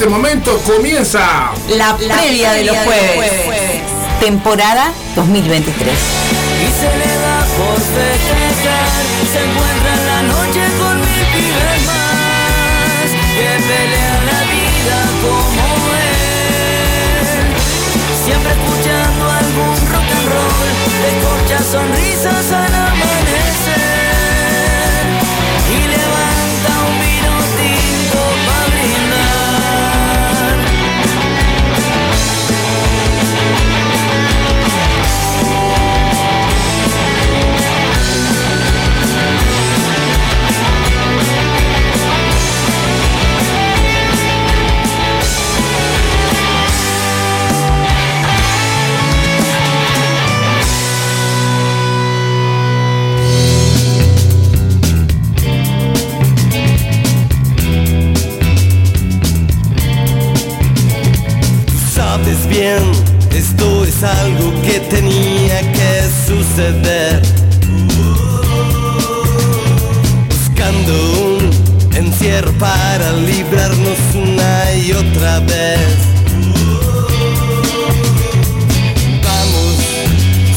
este momento comienza la, previa de los jueves. Temporada 2023. Y se le da por festejar, se encuentra en la noche con mil pibes más que pelean la vida como él. Siempre escuchando algún rock and roll, escucha sonrisas al amanecer. Esto es algo que tenía que suceder. Buscando un encierro para librarnos una y otra vez. Vamos,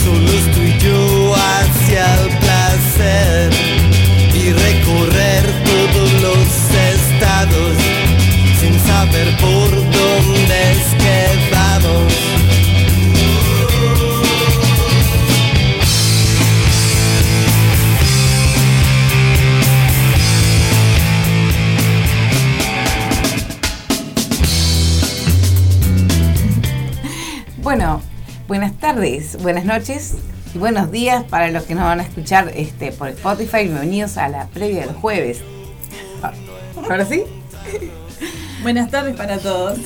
solos tú y yo hacia el placer y recorrer todos los estados sin saber por dónde Bueno, buenas tardes, buenas noches y buenos días para los que nos van a escuchar este, por Spotify. Bienvenidos a la previa del jueves. Ah, ¿Ahora sí? Buenas tardes para todos.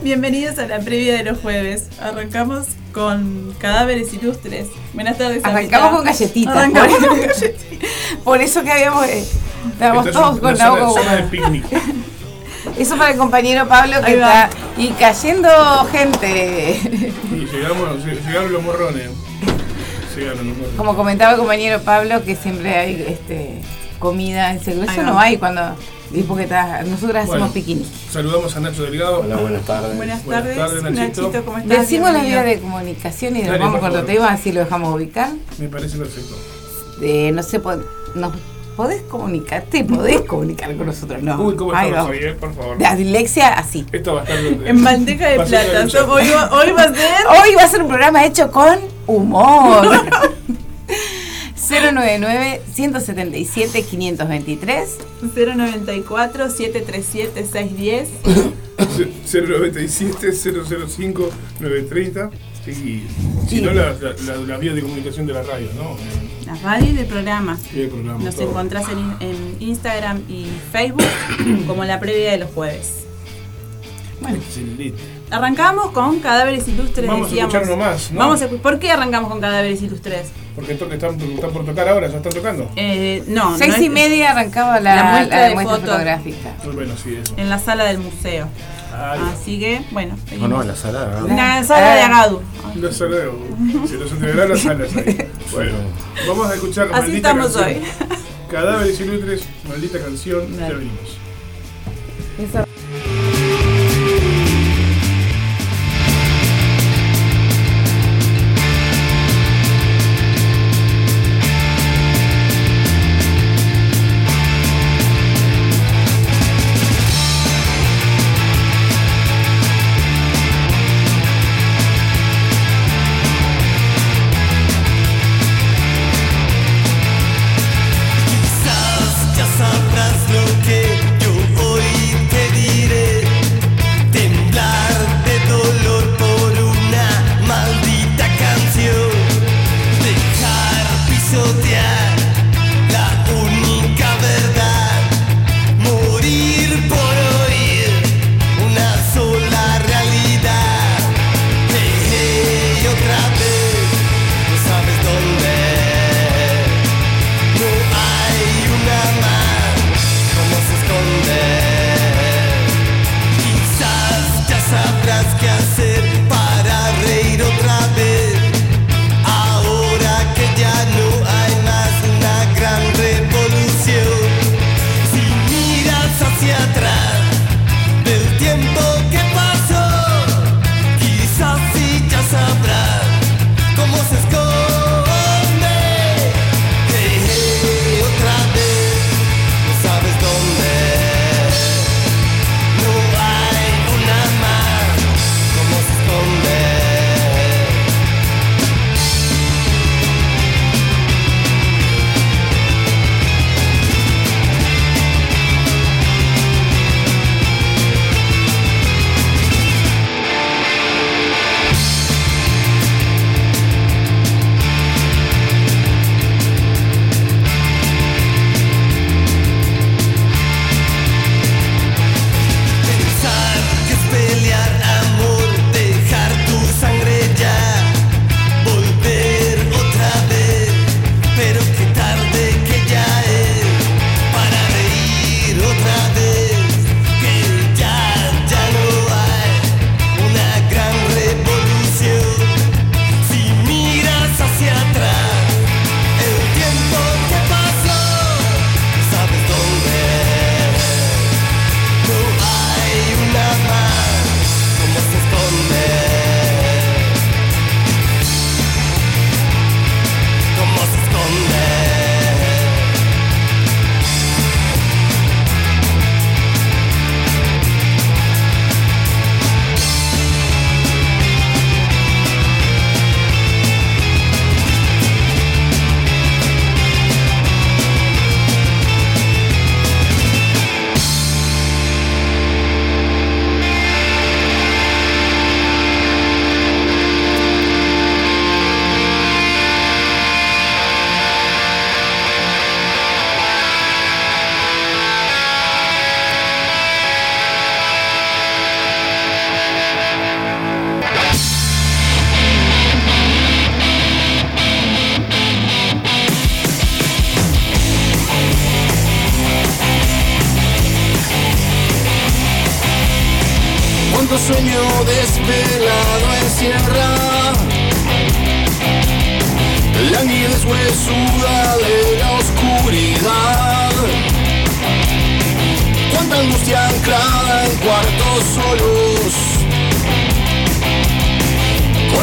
Bienvenidos a la previa de los jueves. Arrancamos con cadáveres ilustres. Buenas tardes. Arrancamos con galletitas. Arrancamos por, con galletitas. por eso que habíamos. eh, estábamos todos con la boca. Eso para el compañero Pablo que está. Y cayendo gente. Y llegamos, llegaron los morrones. Llegaron los morrones. Como comentaba el compañero Pablo, que siempre hay este, comida en serio. Eso no hay cuando. Y porque está- nosotras Bueno, hacemos picnic. Saludamos a Nacho Delgado. Hola, buenas tardes. Buenas Buenas tardes, tardes, Nachito. Nachito. ¿Cómo estás? Decimos las Bienvenido. vías de comunicación y nos vamos cuando te iba, así lo dejamos ubicar. Me parece perfecto. Eh, no sé, nos podés comunicar, te podés comunicar con nosotros, ¿no? Uy, ¿cómo estamos hoy, eh? Por favor. La dislexia así. Esto va a estar. En bandeja de plata. hoy, va, hoy va a ser. Hoy va a ser un programa hecho con humor. 099-177-523. 094 737 610. 097 005 930. Y si no, la, la, la, la vía de comunicación de la radio, ¿no? La radio y el programa. Y el programa. Nos todo. encontrás en, en Instagram y Facebook como la previa de los jueves. Excelente. Arrancamos con cadáveres ilustres. Vamos a decíamos. escuchar uno más, ¿no? Vamos a ¿Por qué arrancamos con cadáveres ilustres? Porque to- están, están por tocar ahora, ya están tocando. Eh, no, Seis no y es- media arrancaba la, La la muestra muestra, de fotos. fotográfica. Muy bueno, sí, eso. en la sala del museo. Ay, Así que, bueno. No, no, en la sala. En la sala de Agadu. la sala, se nos entregará las salas ahí. Bueno, vamos a escuchar Así maldita estamos canción. hoy. Cadáveres ilustres, maldita canción, ya venimos.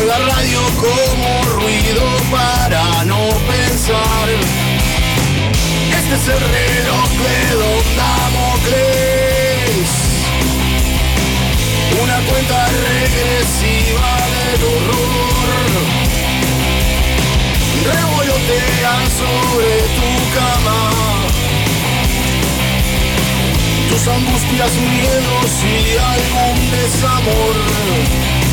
La radio como ruido para no pensar. Este es el reloj de Damocles. Una cuenta regresiva del horror. Revolotean sobre tu cama. Tus angustias, miedos y algún desamor.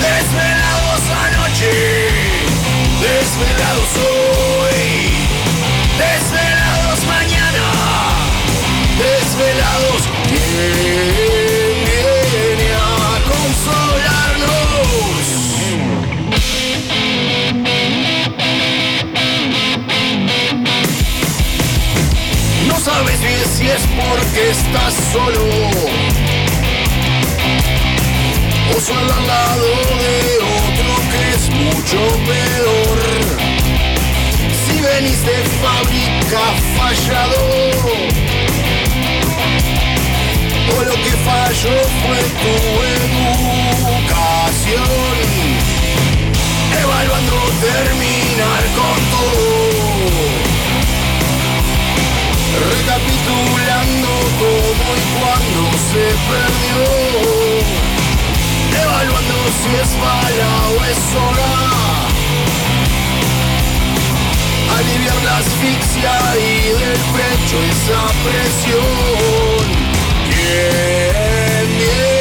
Desvelados anoche, desvelados hoy, desvelados mañana, desvelados. ¿Quién es porque estás solo o solo al lado de otro que es mucho peor. Si venís de fábrica fallado o lo que falló fue tu educación, evaluando terminar con todo. Recapitulando cómo y cuándo se perdió. Evaluando si es mala o es hora Aliviar la asfixia y del pecho esa presión. ¿Quién viene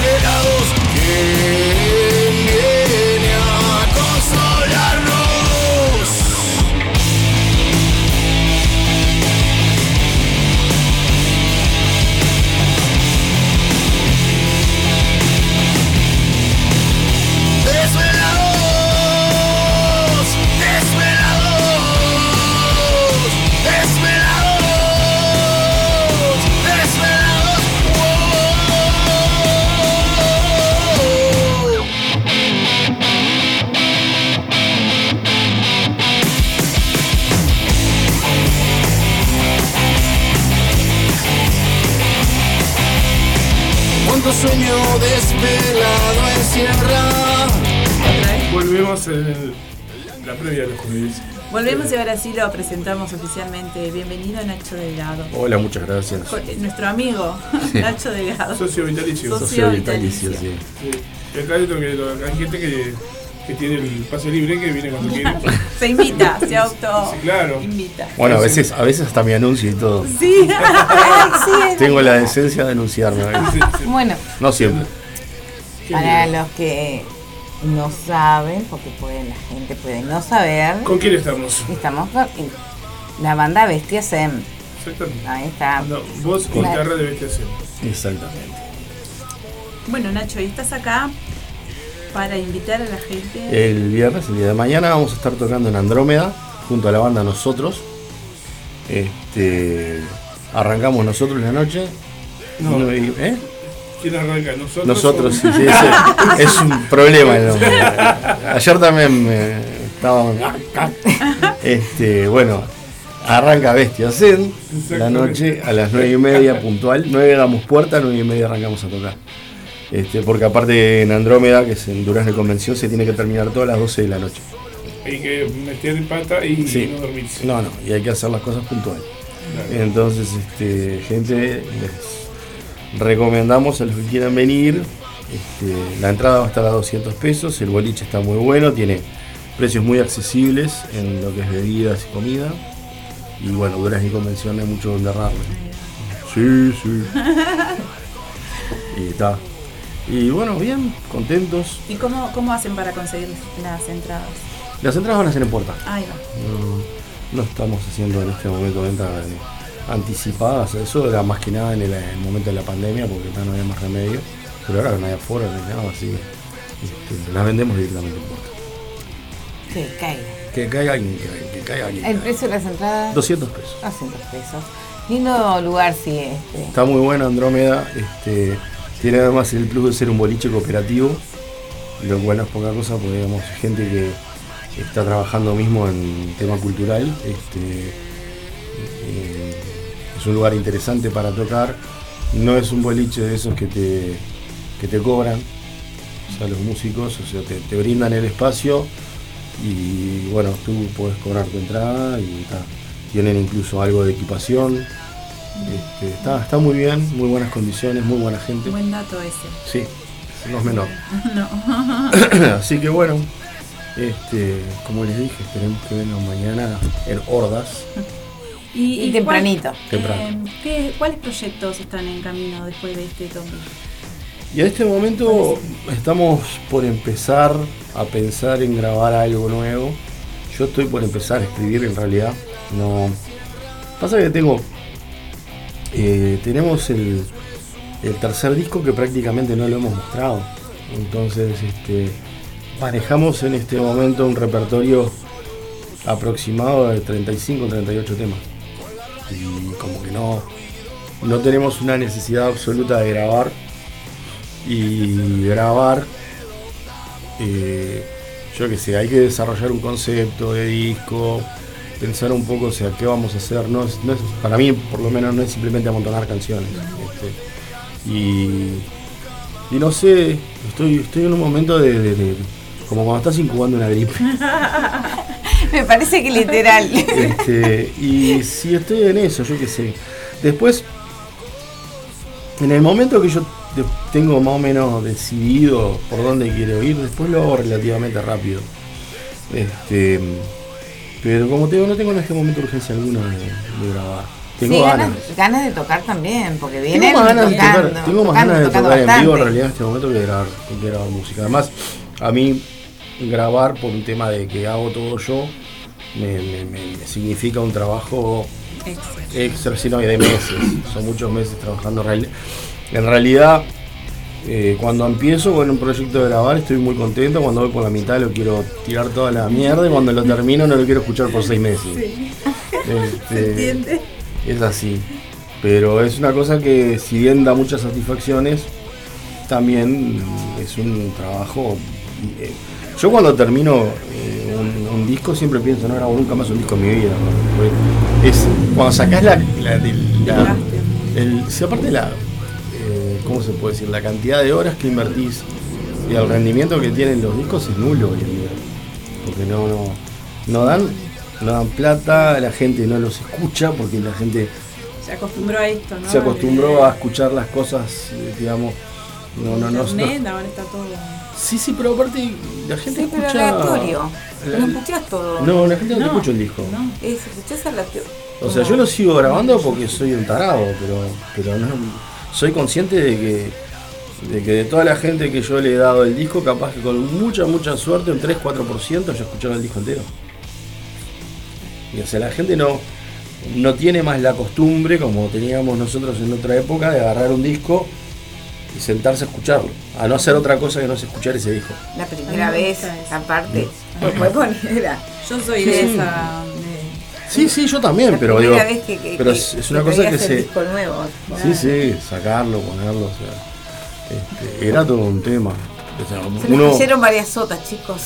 desvelados. ¿Quién sueño desvelado encierra. Volvemos en el- la previa de los jueves. Volvemos y ahora sí lo presentamos oficialmente. Bienvenido Nacho Delgado. Hola, muchas gracias. Eh, Nuestro amigo Nacho Delgado. Socio vitalicio. Socio vitalicio, sí. Sí. Y acá hay gente que, que tiene el pase libre que viene cuando quiere. Se invita, se auto Sí, claro. invita. Bueno, a veces, a veces hasta me anuncio y todo. Sí, Ay, sí, Tengo la decencia de anunciarme. Bueno, No siempre. Para los que no saben, porque pueden, la gente puede no saber, ¿Con quién estamos? estamos con la banda Bestia Sem. Exactamente. Ahí está. No, voz y guitarra de bestiación. Exactamente. Bueno, Nacho, y estás acá para invitar a la gente. El viernes, el día de mañana, vamos a estar tocando en Andrómeda, junto a la banda Nosotros. Este, arrancamos nosotros la noche. No. No, y- ¿eh? ¿Quién arranca? ¿Nosotros? Nosotros, sí, sí, es un problema el nombre. Ayer también me estaba. Este, bueno, arranca Bestia Zen la noche a las 9 y media puntual. 9 damos puerta, 9 y media arrancamos a tocar. Este, porque aparte en Andrómeda, que es en Durazno de Convención, se tiene que terminar todas las 12 de la noche. Hay que meter en pata y Sí. no dormirse. No, no, y hay que hacer las cosas puntuales. Claro. Entonces, este, gente, les recomendamos a los que quieran venir. Este, la entrada va a estar a 200 pesos, el boliche está muy bueno, tiene precios muy accesibles en lo que es bebidas y comida. Y bueno, Durazno y Convención no hay mucho donde errarle. Sí, sí. Y está. Y bueno, bien, contentos. ¿Y cómo, cómo hacen para conseguir las entradas? Las entradas van a ser en puerta. Ahí va. No estamos haciendo en este momento ventas anticipadas. Eso era más que nada en el, en el momento de la pandemia porque ya no había más remedio. Pero ahora no hay aforo ni nada, así que este, las vendemos directamente en puerta. Que caiga. Que caiga alguien, que caiga, que caiga alguien. El precio de las entradas, 200 pesos. 200 pesos. Lindo lugar, sí. Este. Está muy buena Andrómeda. Este, tiene además el plus de ser un boliche cooperativo, lo cual no es poca cosa porque digamos, gente que está trabajando mismo en tema cultural. Este, eh, es un lugar interesante para tocar. No es un boliche de esos que te, que te cobran, o sea, los músicos, o sea, te, brindan el espacio y bueno, tú puedes cobrar tu entrada y tienen incluso algo de equipación. Este, está, está muy bien, muy buenas condiciones, muy buena gente. Buen dato ese. Sí, no es menor. No. Así que bueno, este, como les dije, esperemos que vengan mañana en hordas. Y tempranito. Temprano. eh, ¿qué- ¿Cuáles proyectos están en camino después de este tombi? Y en este momento estamos por empezar a pensar en grabar algo nuevo. Yo estoy por empezar a escribir en realidad. No. Pasa que tengo. Eh, tenemos el, tercer disco que prácticamente no lo hemos mostrado. Entonces, este, manejamos en este momento un repertorio aproximado de 35 38 temas. Y como que no, no tenemos una necesidad absoluta de grabar y grabar, eh, yo qué sé, hay que desarrollar un concepto de disco, pensar un poco, o sea, qué vamos a hacer. No es, no es- para mí, por lo menos, no es simplemente amontonar canciones. este, y, y no sé, estoy, estoy en un momento de, de- de- como cuando estás incubando una gripe. Me parece que literal. Este, y si estoy en eso, yo qué sé. Después, en el momento que yo te- tengo más o menos decidido por dónde quiero ir, después lo hago relativamente rápido. Este, pero como te digo, no tengo en este momento urgencia alguna de, de grabar. Tengo Sí, ganas. ganas, de tocar también, porque vienen Tengo más ganas de tocar, tengo más tocando, ganas de tocando tocar en vivo en realidad en este momento que grabar, que grabar música. Además, a mí grabar por un tema de que hago todo yo me, me- me- me significa un trabajo Extra. no, y de meses. Son muchos meses trabajando. En realidad, eh, cuando empiezo con un proyecto de grabar estoy muy contento. Cuando voy por la mitad lo quiero tirar toda la mierda y cuando lo termino no lo quiero escuchar por seis meses. Este, ¿Se entiende? es así. Pero es una cosa que si bien da muchas satisfacciones, también es un trabajo... eh, yo cuando termino eh, un, un disco siempre pienso, no grabo nunca más un disco en mi vida. Es, cuando sacás la... la, la- el, si aparte la... ¿Cómo se puede decir? La cantidad de horas que invertís y el rendimiento que tienen los discos es nulo hoy en día. Porque no, no, no dan, no dan plata, la gente no los escucha porque la gente Se acostumbró a esto, ¿no? se acostumbró a escuchar las cosas, digamos, no, no, no, Internet, no- ahora está todo. Sí, sí, pero aparte la gente Sí, pero escucha. aleatorio. la- No escuchás todo. No, la gente no, te escucha el disco. No. Es, escuchás aleatorio. O sea, yo lo sigo grabando porque soy un tarado, pero, pero no, soy consciente de que, de que de toda la gente que yo le he dado el disco, capaz que con mucha, mucha suerte, un 3-4% yo escuchaba el disco entero. Y o sea, la gente no, no tiene más la costumbre, como teníamos nosotros en otra época, de agarrar un disco y sentarse a escucharlo. A no hacer otra cosa que no es escuchar ese disco. La primera A mí me vez, aparte, poner. era Yo soy Sí, de esa. Sí, sí, yo también, la pero digo. vez que, que- pero que- es, es una que cosa que se. disco nuevo. Sí, sí, sacarlo, ponerlo, o sea, este, era todo un tema. O sea, Se nos uno, cayeron varias sotas, chicos.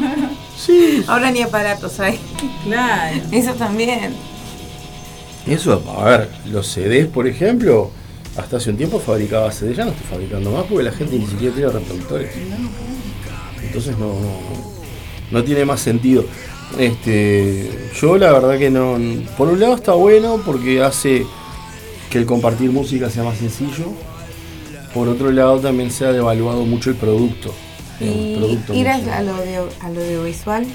sí, Ahora ni aparatos hay. Claro. Eso también. eso, a ver, los CDs, por ejemplo, hasta hace un tiempo fabricaba CDs, ya no estoy fabricando más porque la gente ni siquiera tiene reproductores. Entonces no, no, no tiene más sentido. Este, yo la verdad que no, por un lado está bueno porque hace que el compartir música sea más sencillo. Por otro lado también se ha devaluado mucho el producto. el Y producto ir musical. al audio, al audiovisual.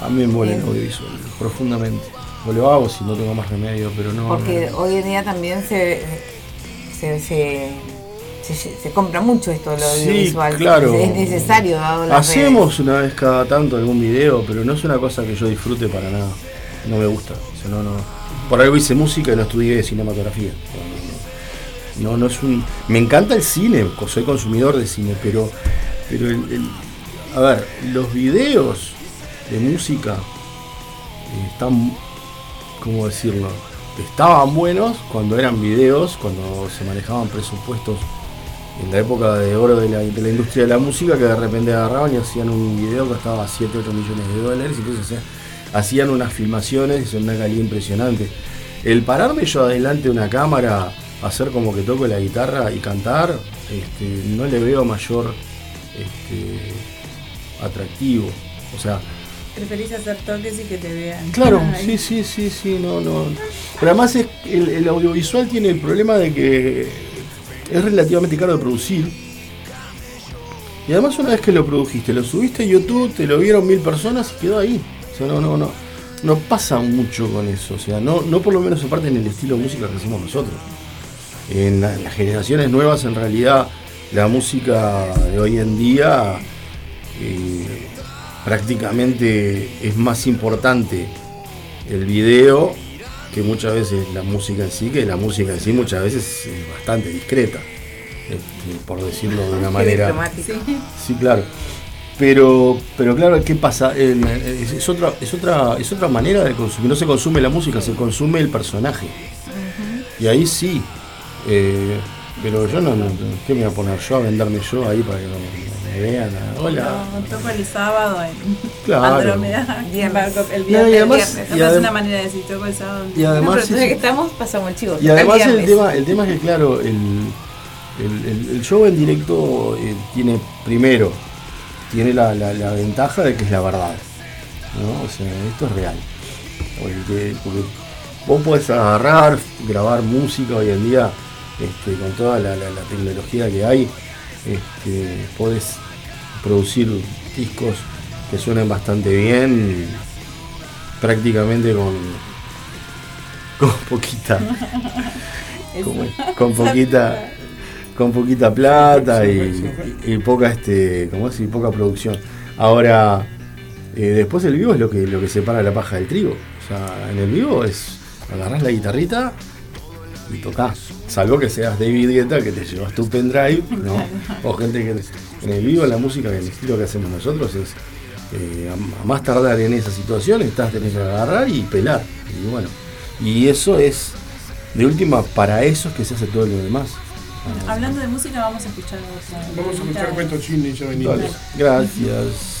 A mí me envuelve el Bien. audiovisual, profundamente. O lo hago si no tengo más remedio, pero no. Porque no. hoy en día también se, se, se, se- se compra mucho esto de lo Sí, audiovisual. claro. Es necesario. Hacemos una vez cada tanto algún video, pero no es una cosa que yo disfrute para nada. no me gusta. O sea, no, no. Por algo hice música y no estudié cinematografía. No, no, es un. Me encanta el cine, soy consumidor de cine, pero. Pero el, el- a ver, los videos de música eh, están. ¿Cómo decirlo? Estaban buenos cuando eran videos, cuando se manejaban presupuestos en la época de oro de la, de la industria de la música, que de repente agarraban y hacían un video que costaba 7, 8 millones de dólares, y entonces hacían, hacían unas filmaciones en una calidad impresionante. El pararme yo adelante de una cámara, hacer como que toco la guitarra y cantar, este, no le veo mayor este, atractivo. O sea, Preferís hacer toques y que te vean. Claro, Ay. sí, sí, sí, sí, no, no. Pero además es, el, el audiovisual tiene el problema de que es relativamente caro de producir. Y además una vez que lo produjiste, lo subiste a YouTube, te lo vieron mil personas y quedó ahí. O no, no, no. No pasa mucho con eso. O sea, no, no por lo menos aparte en el estilo de música que hacemos nosotros. En la- las generaciones nuevas, en realidad, la música de hoy en día eh, prácticamente es más importante el video que muchas veces la música en sí, que la música en sí muchas veces es bastante discreta, este, por decirlo de una manera. Sí, claro. Pero, pero claro, ¿qué pasa? Es, es otra, es, otra, es otra manera de consumir. No se consume la música, se consume el personaje. Y ahí sí. eh, pero yo no, no, ¿qué me voy a poner yo a venderme yo ahí para que no vean? Ah, Hola. No, toco el sábado en Claro. Andrómeda. Viernes. El No, viernes. y además- el viernes. y No, pero es una manera de decir toco el sábado. Y No, además, pero entonces es- que estamos, pasamos el chivo. y además el tema, el tema es que claro, el, el- el- el show en directo eh, tiene primero, tiene la, la- la ventaja de que es la verdad. ¿no? O sea, esto es real. Porque, porque vos podés agarrar, grabar música hoy en día, este, con toda la, la- la tecnología que hay, este, podés producir discos que suenen bastante bien, prácticamente con, con poquita con poquita con poquita plata y, y- y poca este como es y poca producción. Ahora eh, después el vivo es lo que lo que separa la paja del trigo. O sea en el vivo es agarrás la guitarrita y tocás salvo que seas David Guetta que te llevas tu pendrive ¿no? o gente que en el vivo la música el estilo que hacemos nosotros es eh, a, más tardar en esa situación estás tenés que agarrar y pelar y bueno y eso es de última, para eso es que se hace todo lo demás. Hablando de música, vamos a escuchar otra. Vamos a escuchar cuentos chinos y ya venimos. Dale, Gracias.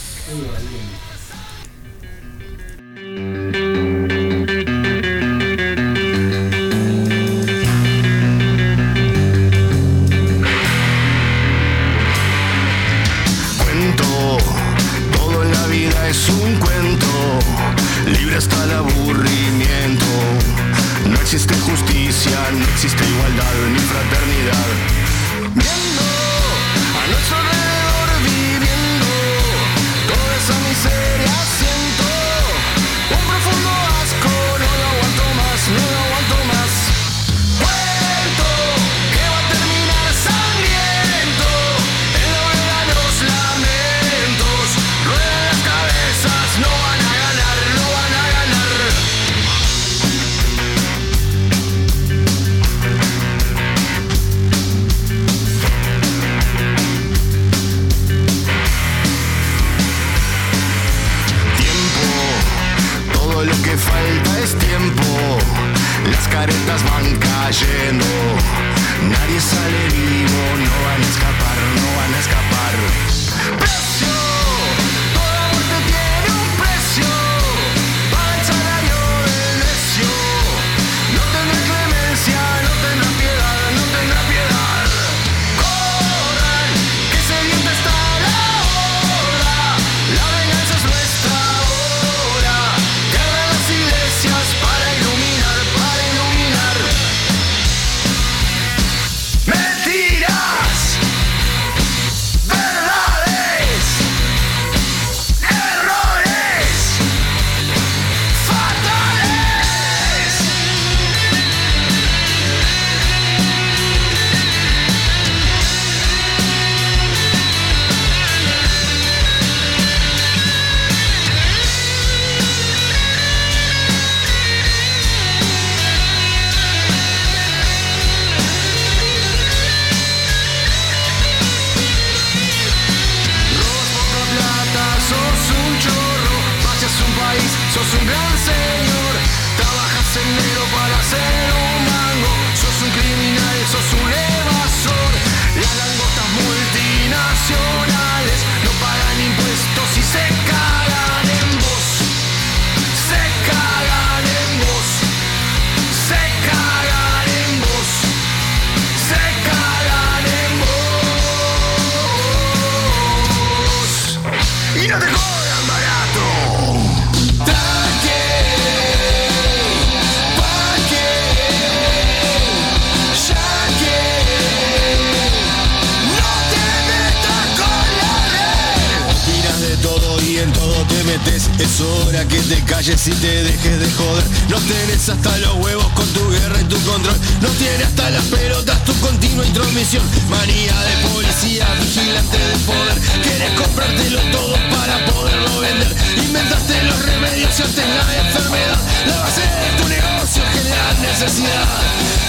Calles y te dejes de joder. No tenés hasta los huevos con tu guerra y tu control. No tienes hasta las pelotas tu continua intromisión. Manía de policía, vigilante de poder. Quieres comprártelo todo para poderlo vender. Inventaste los remedios y antes la enfermedad. La base de tu negocio genera necesidad.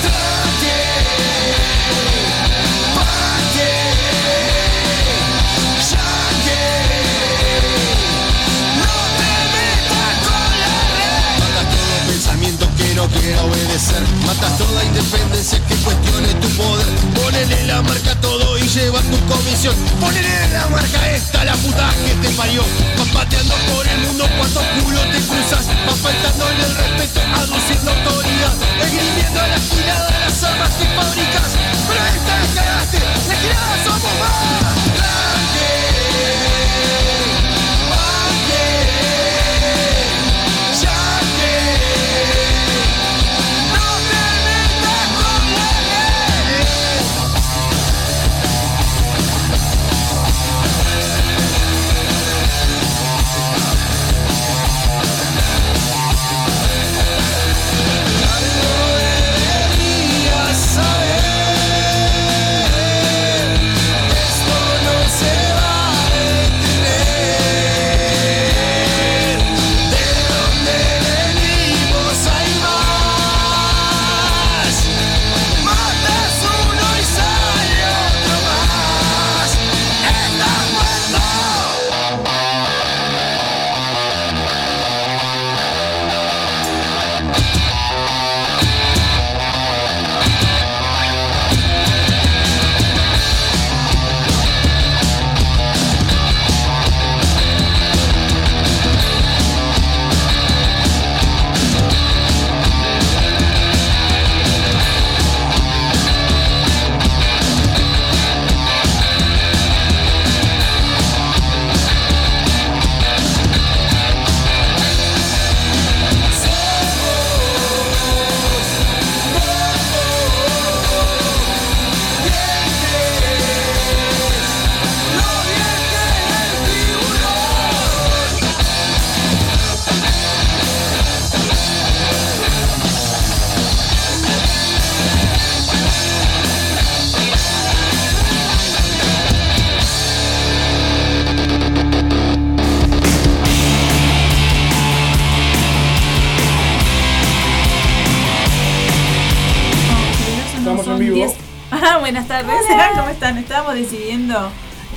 Tranqui, no quiera obedecer. Matas toda independencia que cuestione tu poder. Ponele la marca a todo y lleva tu comisión. Ponele la marca esta, la puta que te parió. Vas pateando por el mundo cuando culo te cruzas. Vas faltándole el respeto, aduciendo autoridad. Esgrimiendo la girada de las armas que fabricas. Pero esta vez cagaste, la girada somos más. Tranqui, ¿Cómo están? Estábamos decidiendo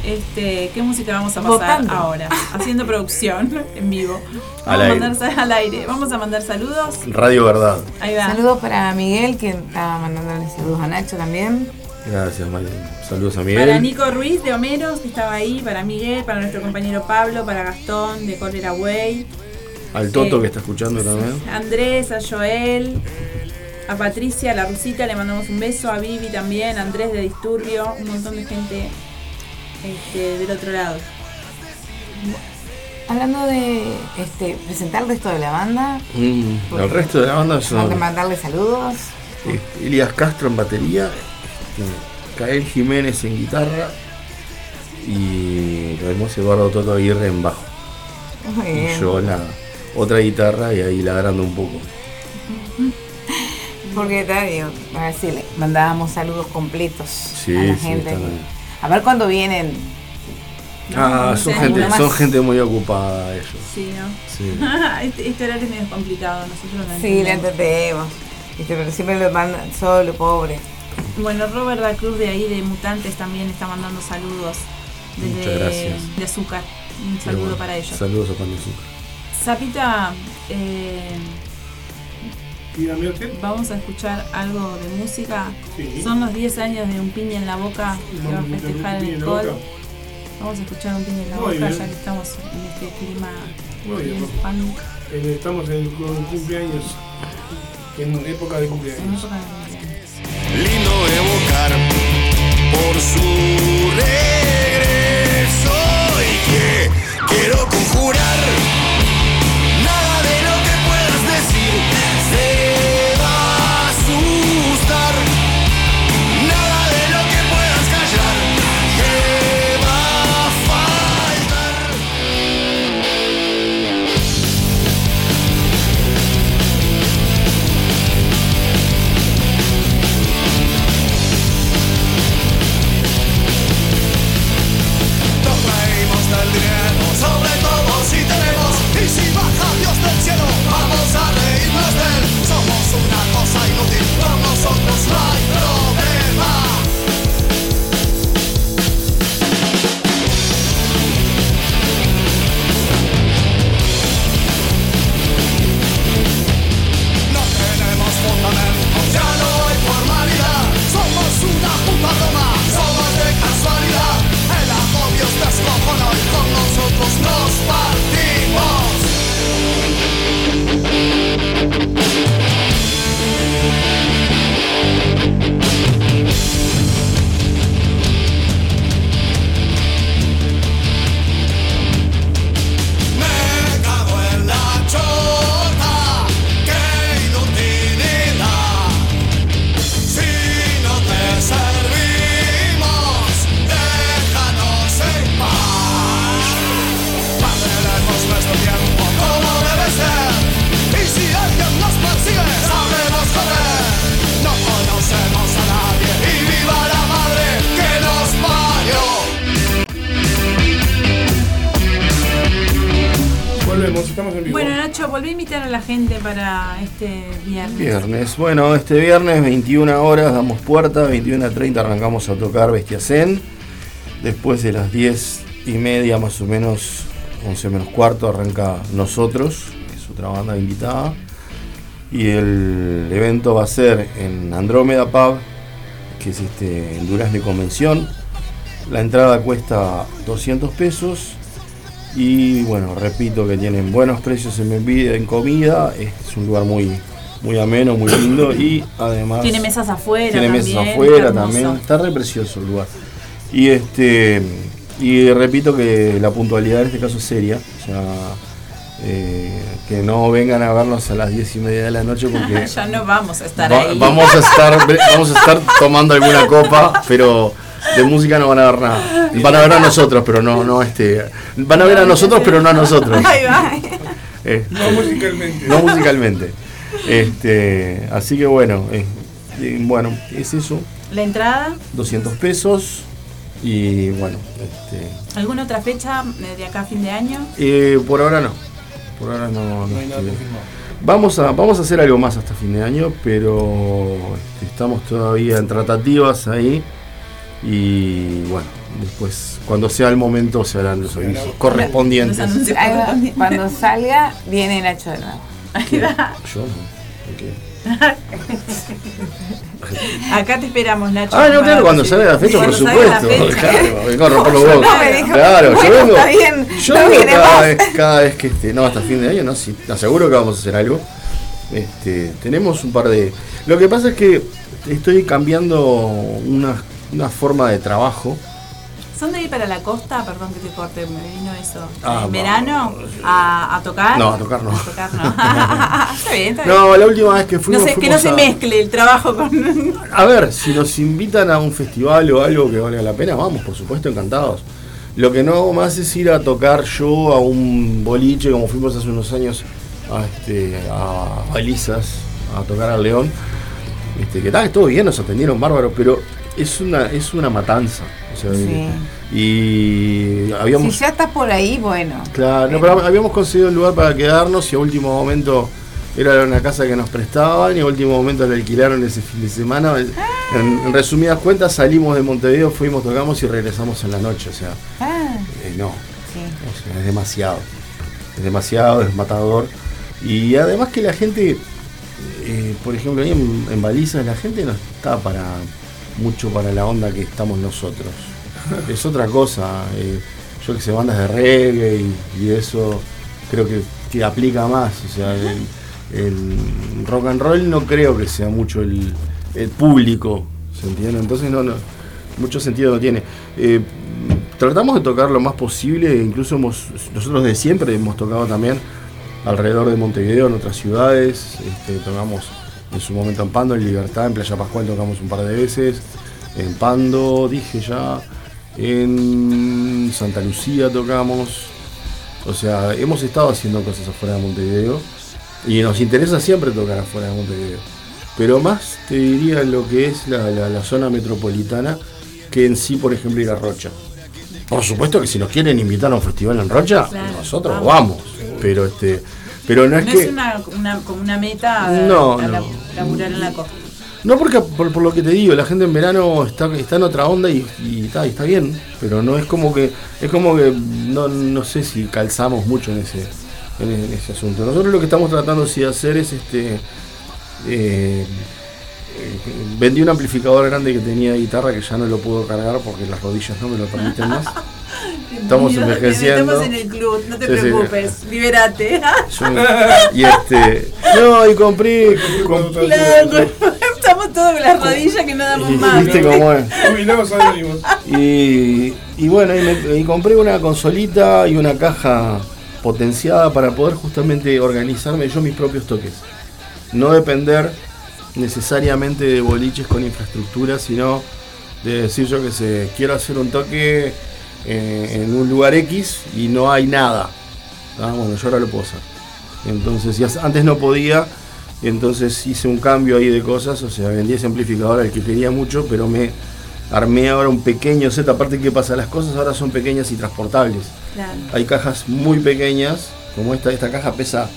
este, qué música vamos a pasar Votando. ahora, haciendo producción en vivo. Al Vamos a aire. mandar al aire. Vamos a mandar saludos. Radio Verdad. Ahí va. Saludos para Miguel, que estaba mandándole saludos a Nacho también. Gracias, María. Saludos a Para Miguel. Nico Ruiz de Homeros, que estaba ahí, para Miguel, para nuestro compañero Pablo, para Gastón de Cólera Way, Al Toto Eh, que está escuchando también. Andrés, a Joel, a Patricia, a la Rusita, le mandamos un beso, a Vivi también, a Andrés de Disturbio, un montón de gente este, del otro lado. Hablando de este, presentar el resto de la banda, Mm, el resto de la banda tengo son que mandarle saludos. eh, Elías Castro en batería, este, Cael Jiménez en guitarra y lo vemos Eduardo Toto Aguirre en bajo. Muy Y yo la otra guitarra y ahí ladrando un poco. Porque te digo, a ver si le mandábamos saludos completos Sí, a la sí, gente. que- a ver cuándo vienen. Ah, no son gente, son muy ocupada ellos. Sí, ¿no? Sí. este, este horario es medio complicado, nosotros no Sí, la entendemos. Viste, Pero siempre lo mandan solo, pobre. Bueno, Robert da Cruz de ahí de Mutantes también está mandando saludos desde Muchas gracias. de Azúcar. Un saludo bueno. para ellos. Saludos a Pan de Azúcar. Zapita, eh. Vamos a escuchar algo de música. Sí. Son los 10 años de Un Piña en la Boca que va a Vamos a meter festejar en el en col. Vamos a escuchar Un Piña en la Muy Boca bien. ya que estamos en este clima Muy bien. punk, Eh, Estamos en con cumpleaños. En época de en cumpleaños. época de cumpleaños. lindo evocar por su regreso y que quiero conjurar nosotros no hay problema. No tenemos fundamentos, ya no hay formalidad. Somos una puta somos de casualidad. El agobio es descojonó y con nosotros nos va. Nacho, volví a invitar a la gente para este viernes. Viernes. Bueno, este viernes 21 horas damos puerta, 21 a 30 arrancamos a tocar Bestia Zen. Después de las 10 y media más o menos, 11 menos cuarto, arranca Nosotros, que es otra banda invitada. Y el evento va a ser en Andrómeda Pub, que es este, en Durazno Convención. La entrada cuesta 200 pesos. Y bueno, repito que tienen buenos precios en bebida, en comida. Es un lugar muy, muy ameno, muy lindo. Y además. Tiene mesas afuera. Tiene también, mesas afuera está también. Está re precioso el lugar. Y este. Y repito que la puntualidad en este caso es seria. Eh, que no vengan a vernos a las 10 y media de la noche porque Ya no vamos a estar Va- ahí. vamos a estar vamos a estar tomando alguna copa, pero de música no van a ver nada. Van a ver a nosotros, pero no no este van a ver a nosotros, pero no a nosotros. Ahí va. Este, No musicalmente. no musicalmente. Este, así que bueno, eh, eh, bueno, es eso, La entrada, 200 pesos y bueno, este, ¿alguna otra fecha eh, de acá a fin de año? eh, por ahora no. Por ahora no, no No hay nada estoy- confirmado. Vamos a, vamos a hacer algo más hasta fin de año, pero este, estamos todavía en tratativas ahí. Y bueno, después, cuando sea el momento, se harán los avisos correspondientes. Cuando salga, viene Nacho de nuevo. Yo no. ok. Acá te esperamos, Nacho. Ah, no, claro, cuando salga la fecha, por supuesto. fecha. Claro, a romper los huevos. No, me dijo, Claro, yo vengo. está bien, Yo no vengo viene cada vez, cada vez que este, no, hasta fin de año, no, sí, te aseguro que vamos a hacer algo. Este, tenemos un par de. Lo que pasa es que estoy cambiando una, una forma de trabajo. ¿Son de ir para la costa? Perdón que te corte, me vino eso. Ah, ¿En verano? ¿A, a tocar? No, a tocar no. A tocar no. está bien, está bien. No, la última vez que No fuimos. sé, que no se mezcle el trabajo con. A ver, si nos invitan a un festival o algo que valga la pena, vamos, por supuesto, encantados. Lo que no más es ir a tocar yo a un boliche, como fuimos hace unos años a, este, a Balizas, a tocar al León. Este, que tal, estuvo bien, nos atendieron bárbaros, pero es una, es una matanza. O sea, Sí. Y Si habíamos. ya estás por ahí, bueno. Claro, no, pero habíamos conseguido un lugar para quedarnos y a último momento era una casa que nos prestaban y a último momento la alquilaron ese fin de semana. En, en resumidas cuentas salimos de Montevideo, fuimos, tocamos y regresamos en la noche. O sea, Ah, eh, no, sí. o sea, es demasiado. Es demasiado, es matador. Y además que la gente, eh, por ejemplo, ahí en, en Balizas, la gente no está para mucho para la onda que estamos nosotros. Es otra cosa. eh, yo que sé, bandas de reggae y, y eso creo que, que aplica más. O sea, el, el rock and roll no creo que sea mucho el, público, ¿se entiende? Entonces no, no, mucho sentido no tiene. Eh, tratamos de tocar lo más posible, incluso hemos, nosotros de siempre hemos tocado también alrededor de Montevideo, en otras ciudades, este, tocamos en su momento en Pando, en Libertad, en Playa Pascual tocamos un par de veces, en Pando, dije ya, en Santa Lucía tocamos, o sea, hemos estado haciendo cosas afuera de Montevideo y nos interesa siempre tocar afuera de Montevideo, pero más te diría lo que es la, la- la zona metropolitana que en sí, por ejemplo, ir a Rocha. Por supuesto que si nos quieren invitar a un festival en Rocha, Claro, nosotros vamos. vamos. Pero este, pero no es No que es una, una, como una meta de No, a la- no. Laburar en la costa. no porque por, lo que te digo, la gente en verano está, está en otra onda y, está, bien, pero no es como que es como que no, no sé si calzamos mucho en ese en, ese asunto. Nosotros lo que estamos tratando de hacer es este eh, vendí un amplificador grande que tenía de guitarra que ya no lo puedo cargar porque las rodillas no me lo permiten más. Estamos envejeciendo. Estamos en el club, no te Sí, sí. preocupes, libérate. Yo- y este no y compré com- Claro, estamos todos con las rodillas que no damos y- más. viste cómo es. Y, y bueno, y, me- y compré una consolita y una caja potenciada para poder justamente organizarme yo mis propios toques. No depender necesariamente de boliches con infraestructura, sino de decir yo que sé, quiero hacer un toque eh, en un lugar X y no hay nada. Ah, bueno, yo ahora lo puedo hacer. Entonces, antes no podía, entonces hice un cambio ahí de cosas, o sea, vendí ese amplificador al que quería mucho, pero me armé ahora un pequeño set, aparte que pasa, las cosas ahora son pequeñas y transportables. Claro. Hay cajas muy pequeñas, como esta, esta caja pesa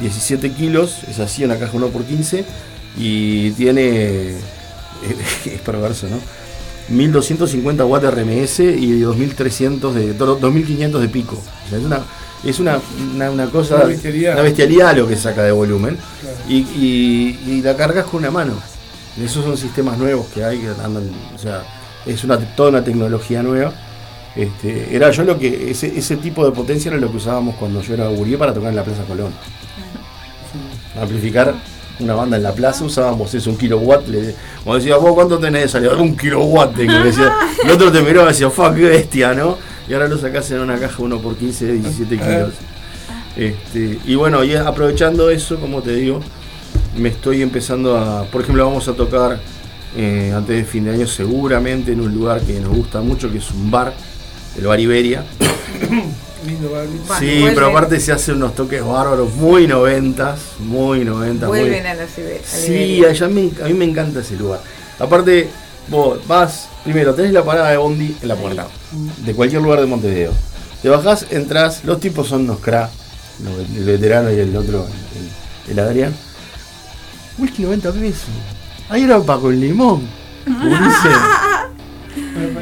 17 kilos, es así, una caja 1x15, y tiene, es perverso, ¿no? 1250 watts de RMS y 2300 de, 2500 de pico. O sea, es una, es una, una, una cosa, Una bestialidad. una bestialidad lo que saca de volumen. Claro. Y, y- y la cargas con una mano. Esos son sistemas nuevos que hay que andan, o sea, es una, toda una tecnología nueva. Este, era yo lo que, ese, ese tipo de potencia era lo que usábamos cuando yo era gurí para tocar en la Plaza Colón. Amplificar una banda en la plaza usábamos eso, un kilowatt. Le, cuando decía, vos cuánto tenés de salida, un kilowatt. tengo", me decía. el otro te miraba y decía, fuck, qué bestia, ¿no? Y ahora lo sacás en una caja 1 por 15 de 17 kilos. Este, y bueno, y aprovechando eso, como te digo, me estoy empezando a. Por ejemplo, vamos a tocar eh, antes de fin de año, seguramente en un lugar que nos gusta mucho, que es un bar, el Bar Iberia. Lindo. Bueno, sí, vuelven. pero aparte se hacen unos toques bárbaros, muy noventas, muy noventas. muy- Vuelven a la ciber- a Sí, allá me- a mí me encanta ese lugar. Aparte, vos vas, primero tenés la parada de Bondi en la puerta, de cualquier lugar de Montevideo. Te bajás, entras, los tipos son unos cra, los- el veterano y el otro, el, el Adrián. Whisky 90 pesos. Ahí era para con limón.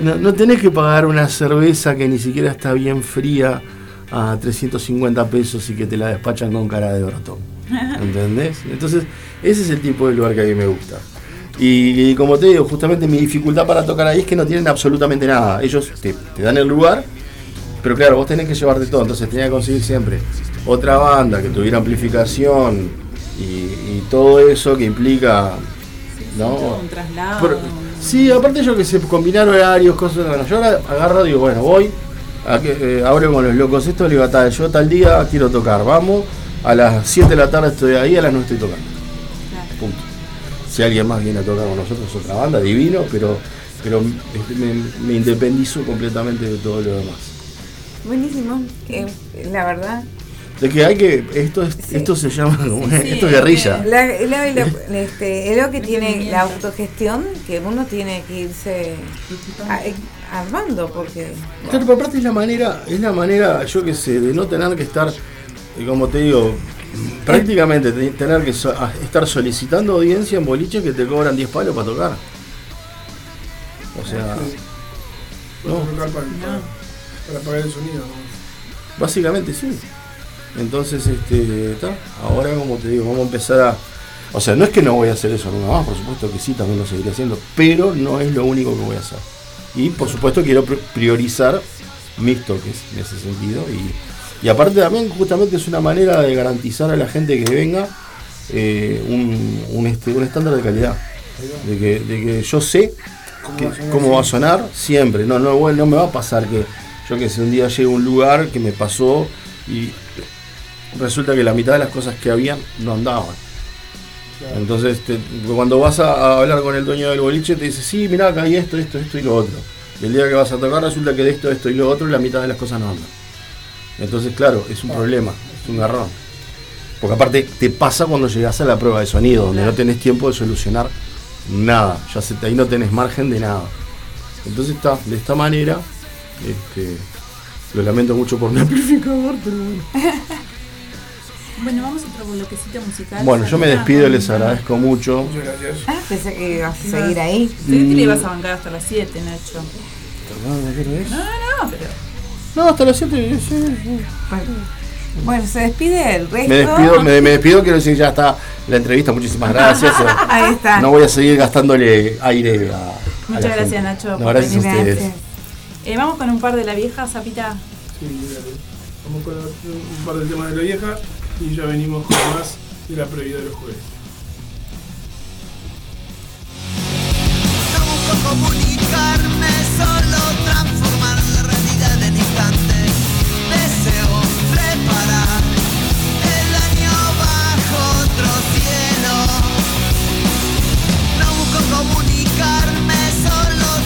No, no tenés que pagar una cerveza que ni siquiera está bien fría a 350 pesos y que te la despachan con cara de orto. ¿Entendés? Entonces, ese es el tipo de lugar que a mí me gusta. Y, y como te digo, justamente mi dificultad para tocar ahí es que no tienen absolutamente nada. Ellos te, te dan el lugar, pero claro, vos tenés que llevarte todo. Entonces tenía que conseguir siempre otra banda que tuviera amplificación y, y todo eso que implica. ¿no? Un traslado. Pero- sí, aparte yo que sé, combinar horarios, cosas. Bueno, yo ahora agarro digo, bueno, voy, a que, eh, hablo con los locos esto, le digo, tal, yo tal día quiero tocar, vamos, a las 7 de la tarde estoy ahí, a las 9 estoy tocando. Punto. Si alguien más viene a tocar con nosotros, otra banda, divino, pero, pero este, me, me independizo completamente de todo lo demás. Buenísimo. Eh, la verdad. De que hay que. Esto, es, Sí. esto se llama. sí, esto es guerrilla. La, la- la- este, es lo que tiene la autogestión que uno tiene que irse a- armando porque Claro, pero aparte es la manera, es la manera, yo que sé, de no tener que estar, eh, como te digo, prácticamente te- tener que so- estar solicitando audiencia en boliche que te cobran 10 palos para tocar. O sea, No. tocar para, apagar el sonido. ¿no? básicamente sí. Entonces, este, está. Ahora, como te digo, vamos a empezar a. O sea, no es que no voy a hacer eso nunca más, por supuesto que sí, también lo seguiré haciendo, pero no es lo único que voy a hacer. Y por supuesto quiero pri- priorizar mis toques en ese sentido. Y, y aparte también justamente es una manera de garantizar a la gente que venga eh, un, un, este, un estándar de calidad. De que, de que yo sé ¿Cómo que- va a sonar cómo va a así? sonar siempre. No, no, no me va a pasar que yo que sé, un día llegue a un lugar que me pasó y resulta que la mitad de las cosas que habían no andaban. Claro. Entonces, te- cuando vas a, a hablar con el dueño del boliche, te dice, sí, mirá, acá hay esto, esto, esto y lo otro. Y el día que vas a tocar resulta que de esto, esto y lo otro, la mitad de las cosas no andan. Entonces, claro, es un problema, es un garrón. Porque aparte te pasa cuando llegas a la prueba de sonido, donde no tenés tiempo de solucionar nada. Ya se, ahí no tenés margen de nada. Entonces está, de esta manera, este, lo lamento mucho por mi amplificador, pero bueno. Bueno, vamos a otro bloquecito musical. Bueno, yo me despido, les agradezco mucho. Muchas gracias. ah, pensé que ibas a seguir ahí. Ve que le ibas a bancar hasta las 7, Nacho. No, no, pero. No, hasta las 7. Bueno, bueno, se despide el resto. Me despido, me, me despido, quiero decir, ya está la entrevista, muchísimas gracias. Ahí está. No voy a seguir gastándole aire a. a Muchas la gracias, gente. Nacho, No, por gracias a Gracias. ustedes. Eh, vamos con un par de la vieja, Zapita. Sí, dale. Vamos con un par de temas de la vieja y ya venimos con más de la previa de los jueves. No comunicarme, solo transformar la realidad en instantes. Deseo preparar el año bajo otro cielo. No busco comunicarme, solo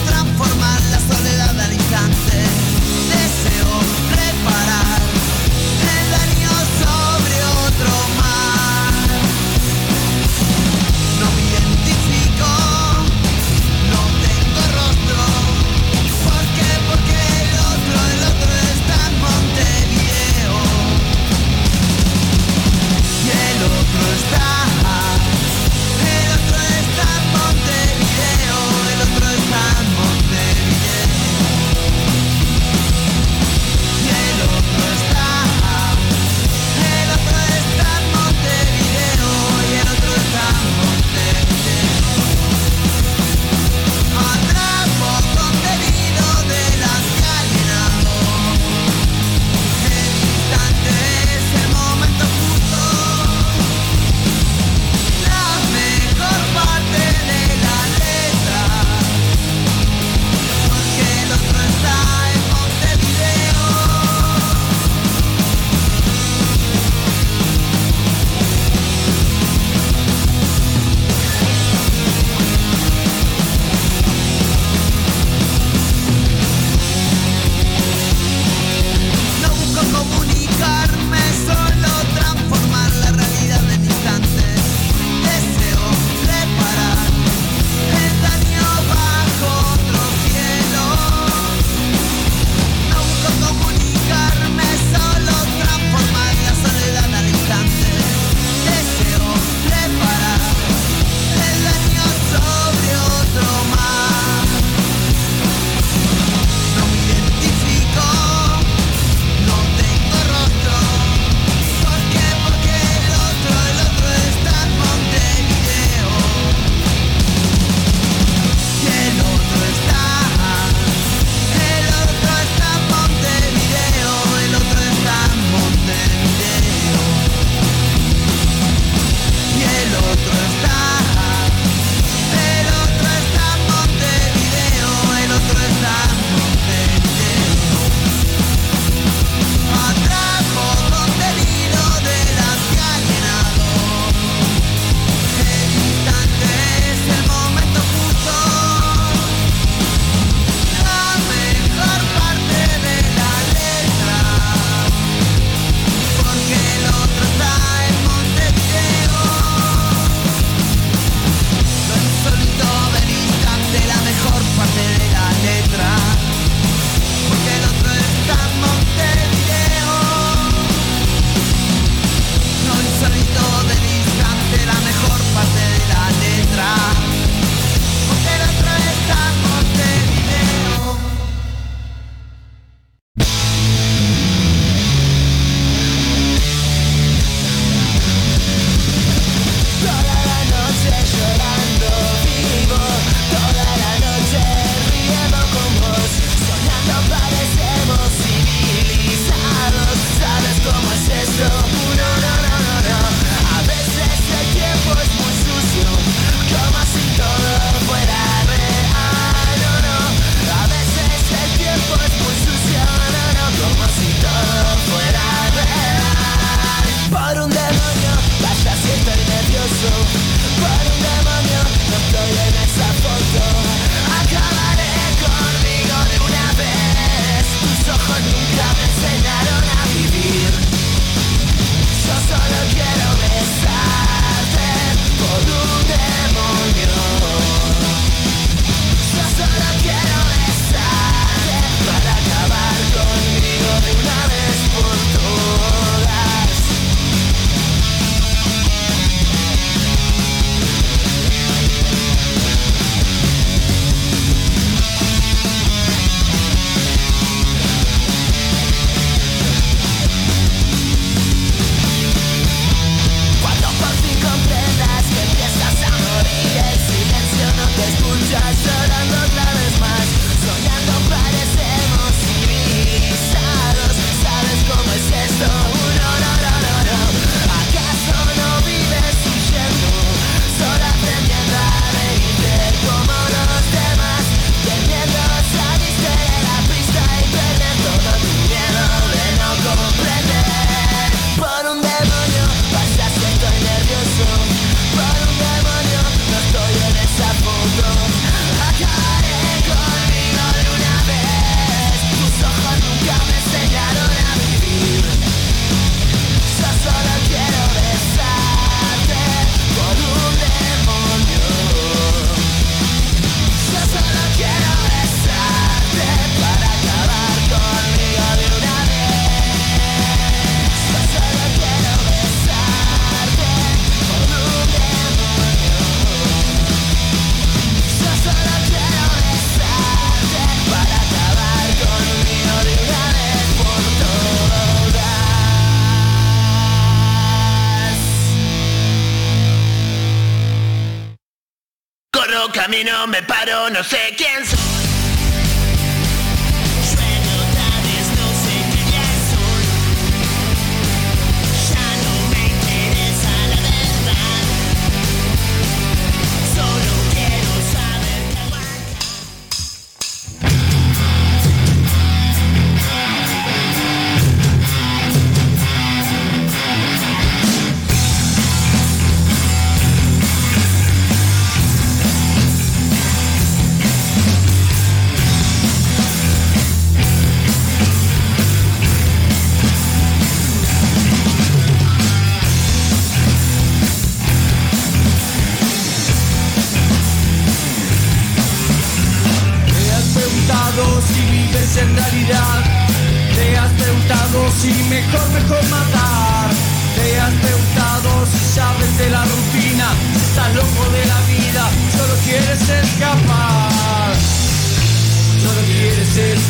all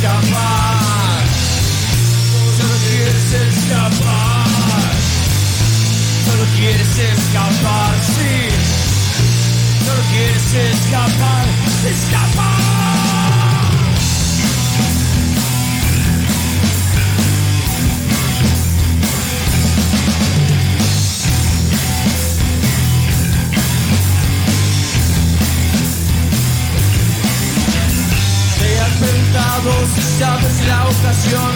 quieres escapar. Solo quieres escapar. Solo quieres escapar, sí. Solo quieres escapar, escapar. Te si sabes la ocasión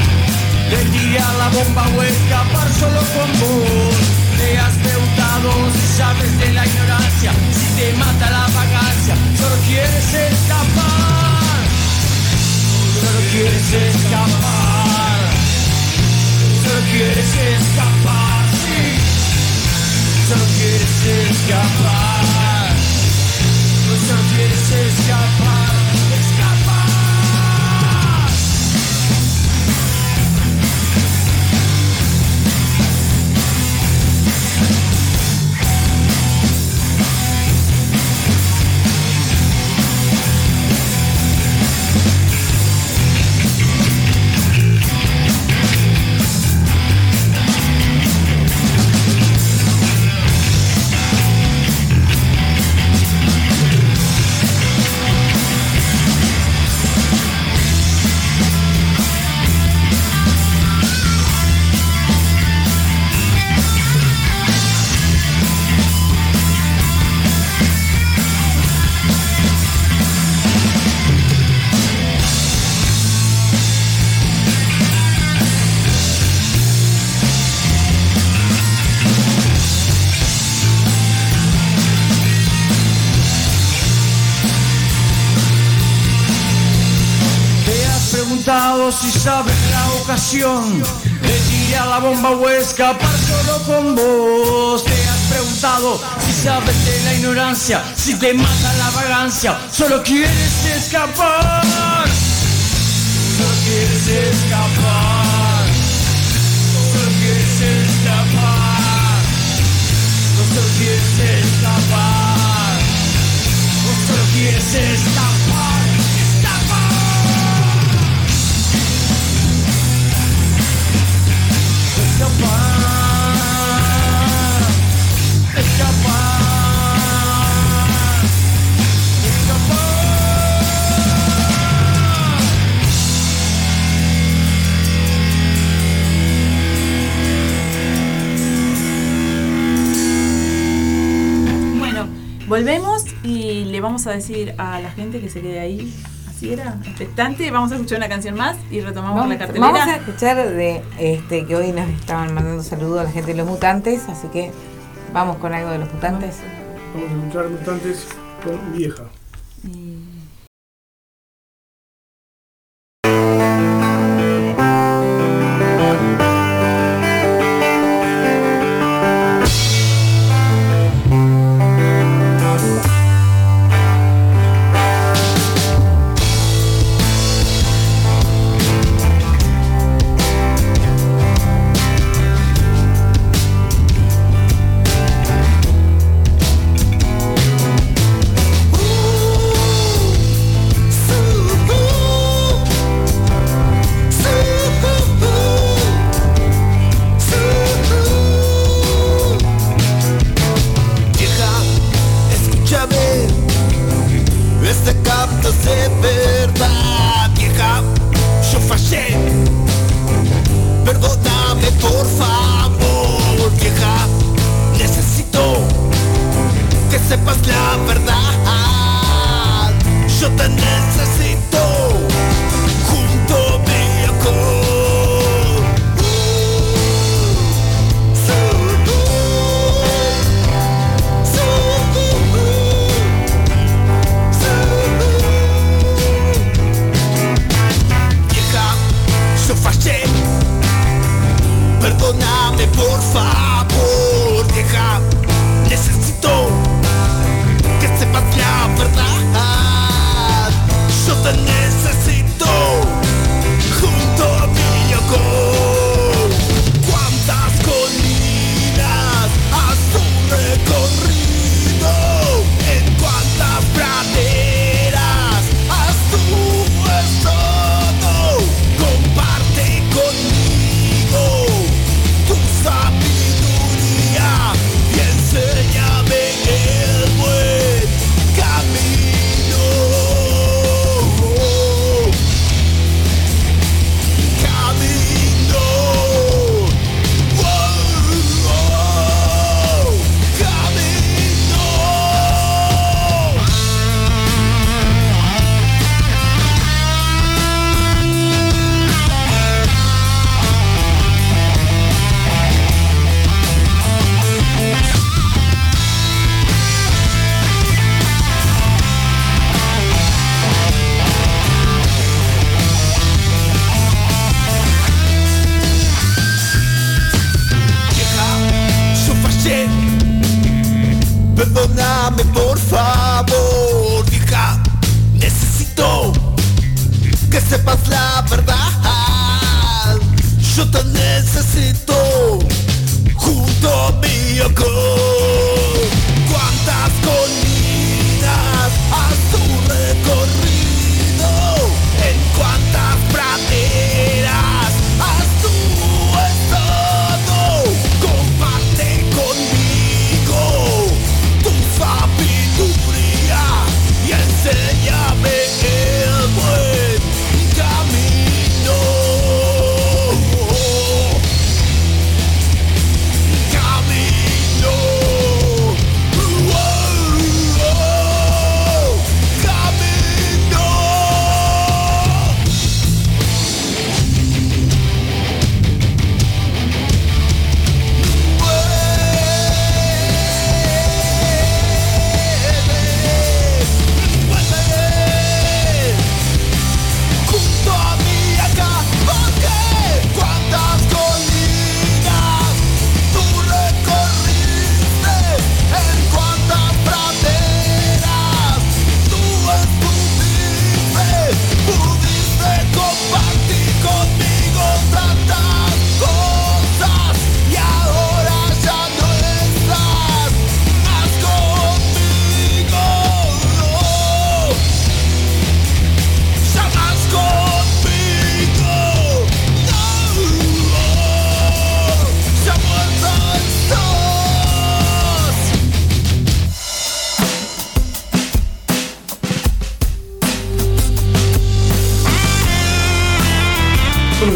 de tirar la bomba o escapar solo con vos. Te has preguntado si sabes de la ignorancia, si te mata la vagancia, solo quieres escapar. Solo quieres escapar. Solo quieres escapar, sí. Solo quieres escapar. Solo quieres escapar. Si sabes la ocasión de tirar la bomba o escapar solo con vos. Te has preguntado si sabes de la ignorancia, si te mata la vagancia, solo quieres escapar. Solo quieres escapar. Solo quieres escapar. Solo quieres escapar. Solo quieres. Escapar. Volvemos y le vamos a decir a la gente que se quede ahí. Así era, expectante. Vamos a escuchar una canción más y retomamos Vamos, la cartelera. vamos a escuchar de este que hoy nos estaban mandando saludos a la gente de los mutantes, así que vamos con algo de los mutantes. Vamos a escuchar mutantes con vieja.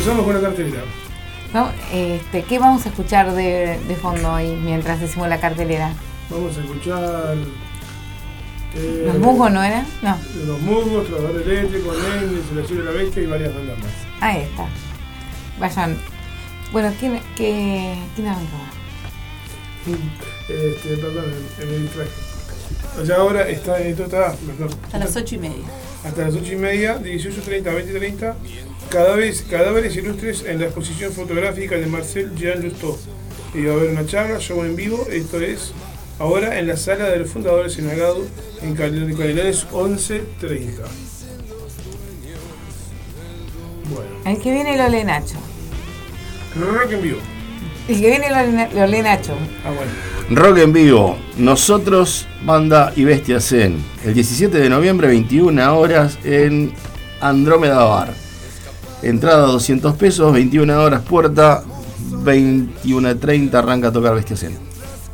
Comenzamos con la cartelera. ¿No? Este, ¿Qué vamos a escuchar de, de fondo hoy mientras decimos la cartelera? Vamos a escuchar. eh, ¿Los musgos no eran? No, Los musgos, Trabajador Eléctrico, Lenny, El Cielo de la Bestia y varias bandas más. ahí está. Vayan. Bueno, ¿quién, qué, quién? Este, perdón, me, distraje. O sea, ahora está, esto está mejor. A las ocho y media. Hasta las 8 y media, 18.30 a 20.30, cadáveres, cadáveres ilustres en la exposición fotográfica de Marcel Jean Justo. Y va a haber una charla, show en vivo, esto es ahora en la sala del fundador Senagado en cal- calidades 11.30. Bueno, El que viene lo lee Nacho. rock en vivo. El que viene lo lee Nacho. Ah, bueno. Rock en vivo, nosotros, banda y bestia Zen. El 17 de noviembre, 21 horas en Andrómeda Bar. Entrada 200 pesos, 21 horas puerta, 21.30 arranca a tocar bestia Zen.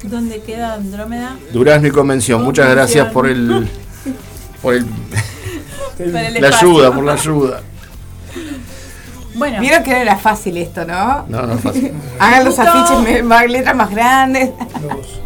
¿Dónde queda Andrómeda? Durazno y Convención, muchas gracias por el. por el, el la ayuda, por la ayuda. Bueno, Vieron que no era fácil esto, ¿no? No, no es fácil. Hagan los afiches más- letras más grandes.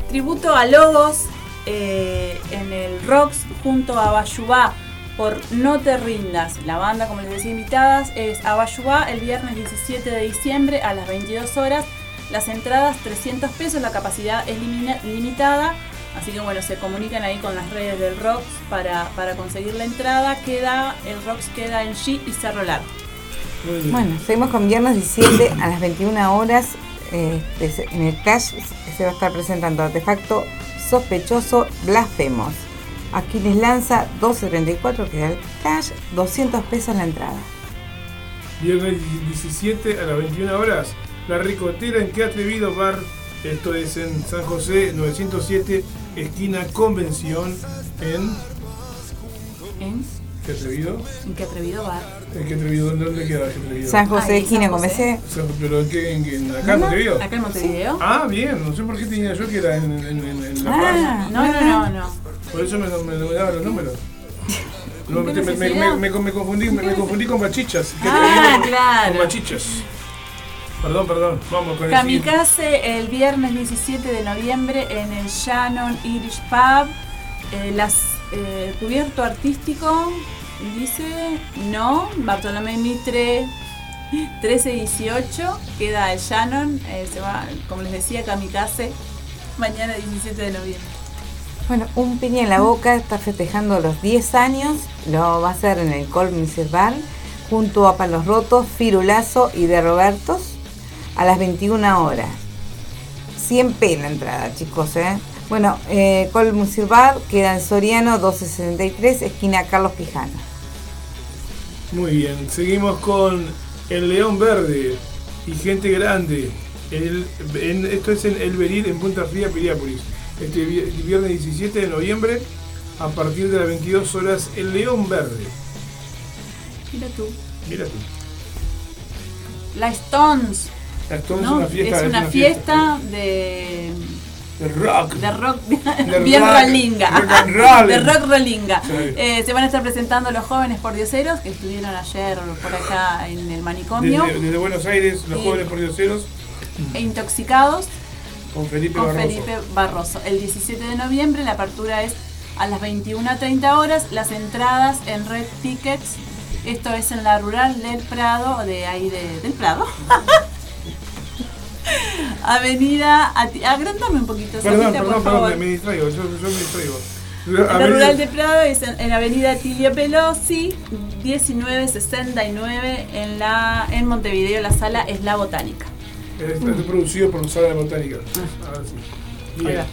Tributo a Logos eh, en el Rocks junto a Bayubá por No Te Rindas. La banda, como les decía, invitadas es Abayubá el viernes 17 de diciembre a las 22 horas. Las entradas 300 pesos, la capacidad es limitada. Así que bueno, se comunican ahí con las redes del Rocks para, para conseguir la entrada. Queda, el Rocks queda en G y Cerro Largo. Bueno, seguimos con viernes 17 a las 21 horas. Se- en el Cash se va a estar presentando Artefacto Sospechoso Blasfemos. Aquí les lanza 12.34, que es el Cash, 200 pesos la entrada. Viernes 17 a las 21 horas, La Ricotera en Qué Atrevido Bar. Esto es en San José 907, esquina Convención, en. ¿En? ¿Qué Atrevido? ¿En qué atrevido bar? ¿En qué Atrevido? ¿Dónde, queda Qué Atrevido? San José, esquina San con. BC. ¿Pero en qué? ¿En, en acá en Montevideo? Acá en Montevideo. Ah, bien, no sé por qué tenía yo que era en, en, en, en La Paz. Ah, No, no, no, no. Por eso me, me, me daban los números. No, ¿Qué me, me, me, necesidad? me- me confundí, me, me confundí con bachichas. ¿Qué Ah, claro. Con bachichas. Perdón, perdón, vamos con el. Kamikaze el viernes 17 de noviembre en el Shannon Irish Pub. Eh, las, eh, cubierto artístico dice no, Bartolomé Mitre 1318, queda el Shannon, eh, se va, como les decía, Kamikaze mañana 17 de noviembre. Bueno, un piña en la boca está festejando los 10 años. Lo va a hacer en el Colminser Bar junto a Palos Rotos, Firulazo y de Robertos a las 21 horas. 100 p la entrada, chicos, ¿eh? Bueno, eh, Bar queda en Soriano 1263, esquina Carlos Quijano. Muy bien, seguimos con El León Verde y Gente Grande. El- en- esto es en El Beril, en Punta Fría, Piriápolis. Este vi- viernes 17 de noviembre, a partir de las 22 horas, El León Verde. Mira tú. Mira tú. La Stones. La Stones ¿no? es una fiesta. es una fiesta de, de rock. de rock De bien rock. rolinga. Rock. De rock rolinga. Sí. Eh, se van a estar presentando los jóvenes pordioseros que estuvieron ayer por acá en el manicomio. Desde, desde Buenos Aires, los Y- jóvenes pordioseros, E intoxicados con Felipe con Barroso. Felipe Barroso. El 17 de noviembre la apertura es a las 21.30 horas. Las entradas en Red Tickets. Esto es en la rural del Prado, de ahí de- del Prado. Avenida, Ati- agrandame un poquito, Perdón, Sofita, perdón, por perdón, favor. me, distraigo, yo, yo me distraigo. La Avenida- rural de Prado es en, en Avenida Tilio Pelosi, 1969, en, la, en Montevideo. La sala es La Botánica. Eh, Está producido por Sala de Botánica. Ahora sí. Bien. va.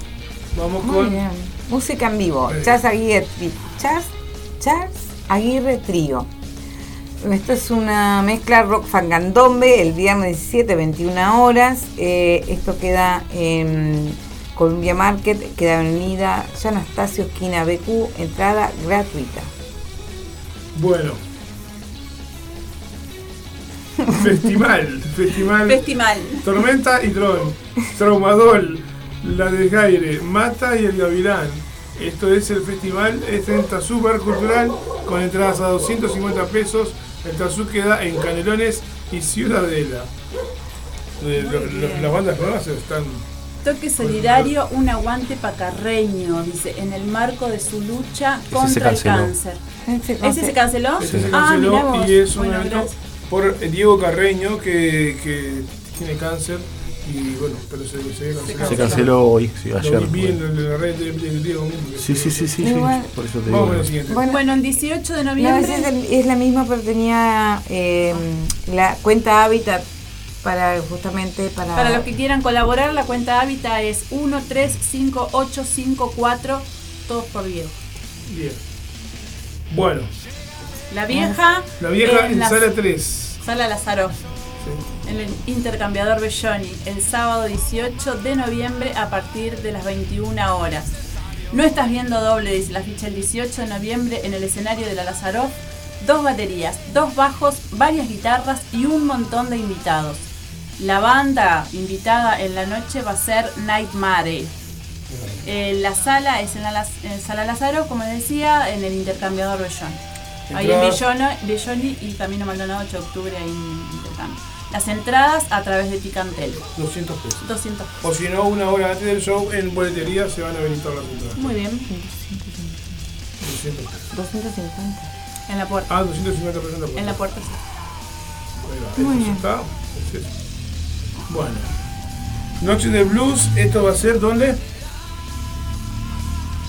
Vamos Muy con. bien. Música en vivo. Charles Aguirre, Charles, Charles Aguirre Trío. Esto es una mezcla rock fangandombe el viernes 17, 21 horas. Eh, esto queda en Columbia Market, queda en Avenida San Anastasio, esquina BQ, entrada gratuita. Bueno. Festival. Festival. Festival. Tormenta y Tron. Traumadol. La de Gaire. Mata y el Gavilán. Esto es el festival. Es en Tazú Bar Cultural. Con entradas a 250 pesos. El Tazú queda en Canelones y Ciudadela. Eh, lo- lo- las bandas nuevas están. Toque solidario, un aguante pacarreño, dice, en el marco de su lucha contra el cáncer. Ese ¿Ese se canceló? Ese se Ah, canceló vos. y es un Bueno, evento gracias. por Diego Carreño que, que tiene cáncer y bueno, pero se, se cancelado. Se canceló hoy, sí, Lo ayer. vi en fue. la- en la red de, de Diego mismo. que Sí, sí, sí, sí, sí, por eso te Vamos digo. el siguiente. Bueno, Bueno, en 18 de No, noviembre. esa es, el- es la misma, pero tenía eh, la cuenta Habitat para justamente para. Para los que quieran colaborar, la cuenta Hábitat es 135854, todos por Diego. Bien. Bueno, La vieja. la vieja en la sala 3. Sala Lázaro. En el intercambiador Belloni, el sábado 18 de noviembre a partir de las 21 horas. No estás viendo doble, dice la ficha el 18 de noviembre en el escenario de la Lázaro. Dos baterías, dos bajos, varias guitarras y un montón de invitados. La banda invitada en la noche va a ser Nightmare. Eh, la sala es en la en Sala Lázaro, como les decía, en el intercambiador Belloni. Ahí en Belloni y Camino Maldonado 8 de octubre ahí en intercambio. Las entradas a través de Ticantel. 200 pesos. 200 O si no, una hora antes del show en boletería se van a habilitar las entradas. Muy bien. 200 pesos. 250. En la puerta. Ah, 250 pesos en la puerta. En la puerta. sí. Muy bien. está. Bueno. Noche de Blues, esto va a ser ¿dónde?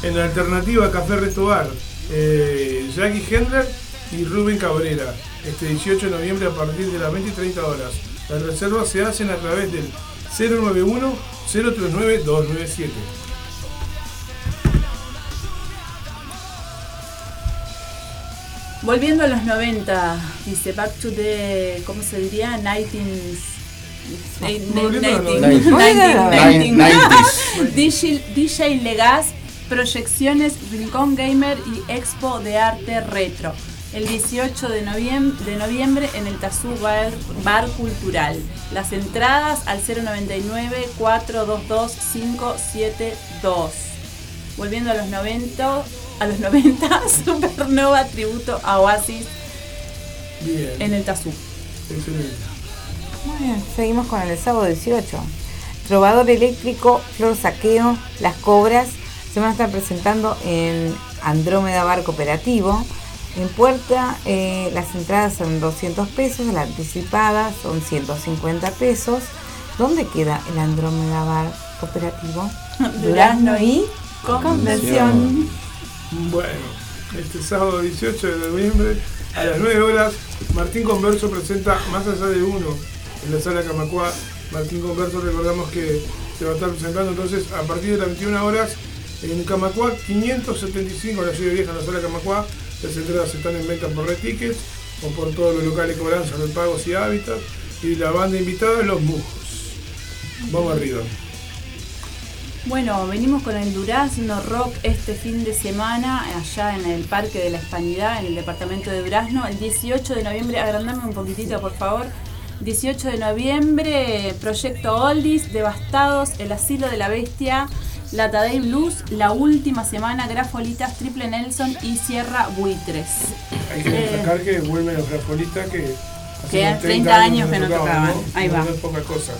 En la alternativa Café Restobar. Eh, Jackie Hendler y Rubén Cabrera. Este 18 de noviembre a partir de las 20 y 30 horas. Las reservas se hacen a través del 091 039 297. Volviendo a los 90, dice Back to the. ¿Cómo se diría? 19. Volviendo a los 90s. DJ, Legas, proyecciones Rincón Gamer y Expo de Arte Retro. El 18 de noviembre, de noviembre en el Tazú Bar, Bar Cultural. Las entradas al 099-422-572. Volviendo a los 90, a los 90 Supernova tributo a Oasis Bien. en el Tazú. Excelente. Muy bien, seguimos con el sábado 18. Trovador eléctrico, Flor Saqueo, Las Cobras se van a estar presentando en Andrómeda Bar Cooperativo. En puerta eh, las entradas son 200 pesos, la anticipada son 150 pesos. ¿Dónde queda el Andrómeda Bar Cooperativo? Durazno y Convención. Bueno, este sábado 18 de noviembre a las 9 horas, Martín Converso presenta Más allá de uno en la sala Camacuá. Martín Converso, recordamos que se va a estar presentando entonces a partir de las 21 horas en Camacuá 575, en la ciudad vieja, en la sala Camacuá. Las entradas están en venta por Red Tickets o por todos los locales cobranzas, repagos y hábitat. Y la banda invitada, Los Mujos. Vamos arriba. Bueno, venimos con el Durazno Rock este fin de semana, allá en el Parque de la Hispanidad, en el departamento de Durazno, el 18 de noviembre, agrandame un poquitito por favor. 18 de noviembre, Proyecto Oldies, Devastados, El Asilo de la Bestia, La Tadei Blues, La Última Semana, Grafolitas, Triple Nelson y Sierra Buitres. Hay que Eh. destacar que vuelven los grafolitas que hace Que unos hace 30 años que no tocaban. Ahí No va. es poca cosa.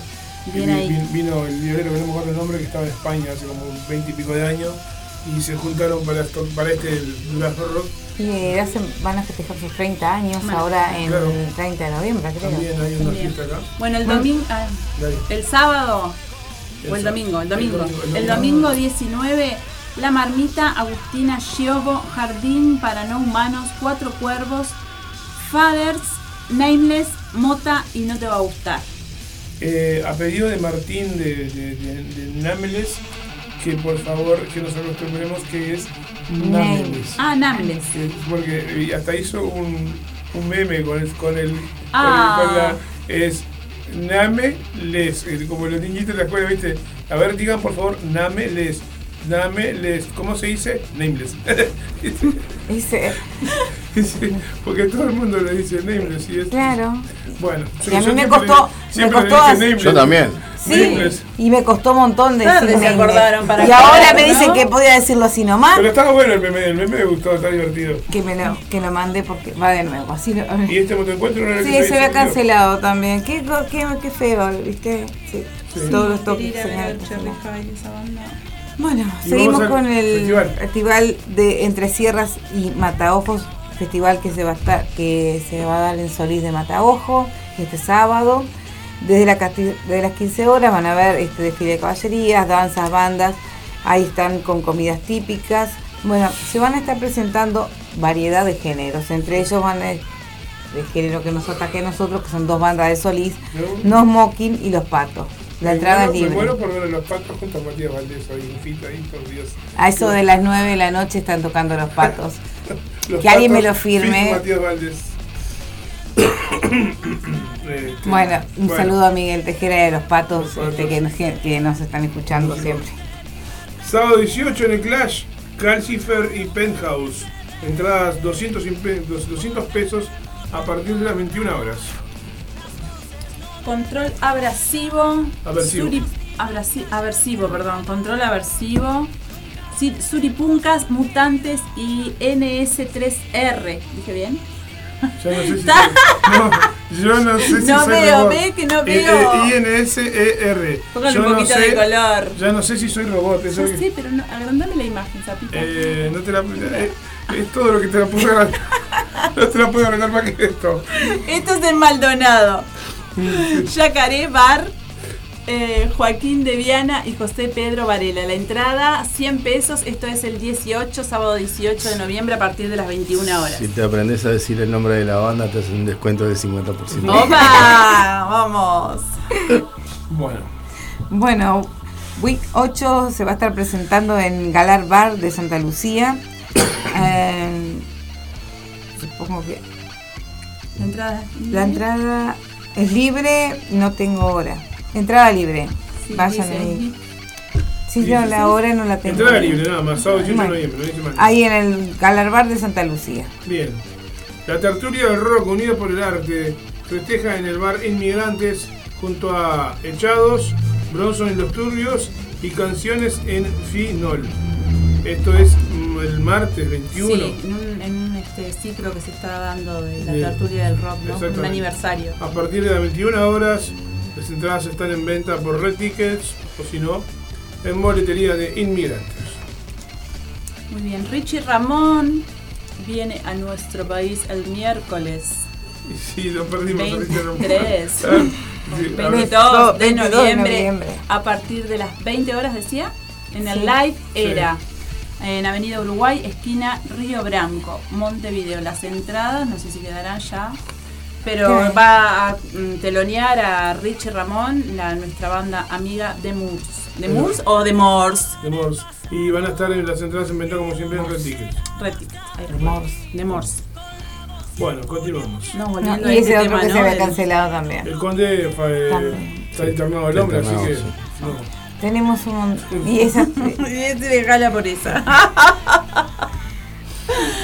Bien ahí. Vino el violero, que no me acuerdo el nombre, que estaba en España hace como 20 y pico de años. Y se juntaron para, esto- para este Durazno Rock. Y hacen, van a festejar sus 30 años Bueno, ahora en claro. el 30 de noviembre, creo. También hay una fiesta acá. Bueno, el domingo, ah, Dale. el sábado o el domingo, el domingo. El domingo, el El domingo. domingo 19, La Marmita, Agustina Giobo, Jardín para no humanos, Cuatro Cuervos, Fathers, Nameless, Mota y No Te Va a Gustar. Eh, a pedido de Martín de, de, de- de Nameles, que por favor que nos acostumbremos que es Nameles. Ah, Nameless. Que- Porque hasta hizo un, un meme con el, con el, Ah. con el- con la- es Nameles, eh, como los niñitos de la escuela, ¿viste? A ver, digan por favor Nameles. Nameles, ¿cómo se dice? Nameless. Dice, Porque todo el mundo le dice Nameless y es. claro. Bueno, Y a mí me costó- le- me costó hacer-. Yo también. Sí, y me costó un montón de Tarde se acordaron para Y ahora me dicen ¿no? que podía decirlo así nomás, Pero estaba bueno el meme, el meme me gustó, está divertido. que me lo, que lo mandé porque va de nuevo. Así lo- Y este motoencuentro no era el Sí, que se había cancelado también. Qué, co- qué, qué feo, ¿viste? Sí. Sí. Todos los toques. Bueno, Y seguimos con el festival. festival. de Entre Sierras y Mataojos, festival que se va a estar, que se va a dar en Solís de Mataojo este sábado. Desde, la, cati- desde las 15 horas van a ver este desfile de caballerías, danzas, bandas. Ahí están con comidas típicas. Bueno, se van a estar presentando variedad de géneros. Entre ellos van a de género que nos ataque a nosotros, que son dos bandas de Solís, ¿No? No Smoking y Los Patos. La Me entrada es muero- Me libre. muero por ver a los patos junto a Matías Valdés ahí, un fito ahí, por Dios. A eso de las 9 de la noche están tocando los patos. Los Que alguien me patos, lo firme. Matías Valdés. Este, Bueno, un bueno, saludo a Miguel Tejera de los patos, Los patos. este, que, nos, que nos están escuchando siempre. Sábado 18 en el Clash, Calcifer y Penthouse. Entradas 200, y pe- 200 pesos a partir de las 21 horas. Control abrasivo. Aversivo. Suri- abrasi- aversivo, perdón. Control aversivo. Suripuncas, mutantes y NS3R. ¿Dije bien? Ya no sé si soy, no, yo no sé si No soy veo, robot. ve que no Eh, veo. eh, INSER. Póngale Yo un no poquito sé- de color. Ya no sé si soy robot. eso Yo que- sé, pero no, agrandame la imagen, sapito. Eh, no te la, eh, es todo lo que te la puedo agrandar. No te la puedo agrandar más que esto. Esto es en Maldonado. Yacaré Bar, eh, Joaquín de Viana y José Pedro Varela. La entrada, 100 pesos. Esto es el 18, sábado 18 de noviembre a partir de las 21 horas. Si te aprendes a decir el nombre de la banda, te hacen un descuento del 50%. ¡Opa! ¡Vamos! Bueno, Bueno, Week 8 se va a estar presentando en Galar Bar de Santa Lucía. Eh, supongo que La entrada. la entrada es libre, no tengo hora. Entrada libre. Sí, Vayan dice, ahí. Sí, yo la hora no la tengo. entrada libre nada más, sábado 18 de noviembre, no dice más. Ahí en el Galar Bar de Santa Lucía. Bien. La tertulia del rock unida por el arte festeja en el bar Inmigrantes junto a Echados, Bronson y los Turbios y canciones en Finol. Esto es mm, el martes 21. Sí, en un, en un, este, ciclo que se está dando de la Bien. tertulia del rock, ¿no? Un aniversario. A partir de las 21 horas, las entradas están en venta por Red Tickets o si no, en boletería de Inmigrantes. Muy bien, Richie Ramón viene a nuestro país el miércoles Y sí, lo perdimos. ahorita no- 23. Ah, sí, a ver. 22 de 22 de noviembre, noviembre. a partir de las 20 horas decía en el Sí. live Sí. era en Avenida Uruguay esquina Río Branco Montevideo las entradas no sé si quedarán ya pero ¿Qué? va a mm, telonear a Richie Ramón la, nuestra banda amiga de Moors ¿de Sí. Moors o de Moors? de Morse. Y van a estar en las entradas en venta como siempre en Red Tickets. Red Ticket, ahí De va. Moors. de Moors Bueno, continuamos. No, No, volviendo a y ese otro tema, que ¿no? se había cancelado también. El conde fue, eh, También. está internado el hombre, así que. sí. No. Tenemos un Y esa. Y este por esa.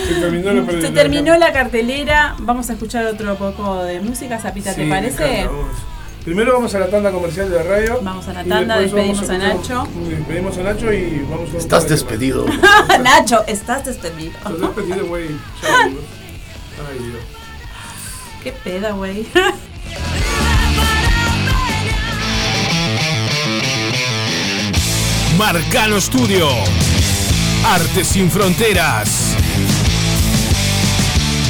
Se terminó la Se terminó la cartelera. Vamos a escuchar otro poco de música, Zapita, Sí, ¿te parece? encanta, vamos. Primero vamos a la tanda comercial de la radio. Vamos a la tanda, despedimos a Nacho. Despedimos a Nacho y vamos a Estás de despedido. Nacho, estás despedido. Estás despedido, güey. Ay, Dios. Qué peda, güey. Marcano Studio. Arte sin fronteras.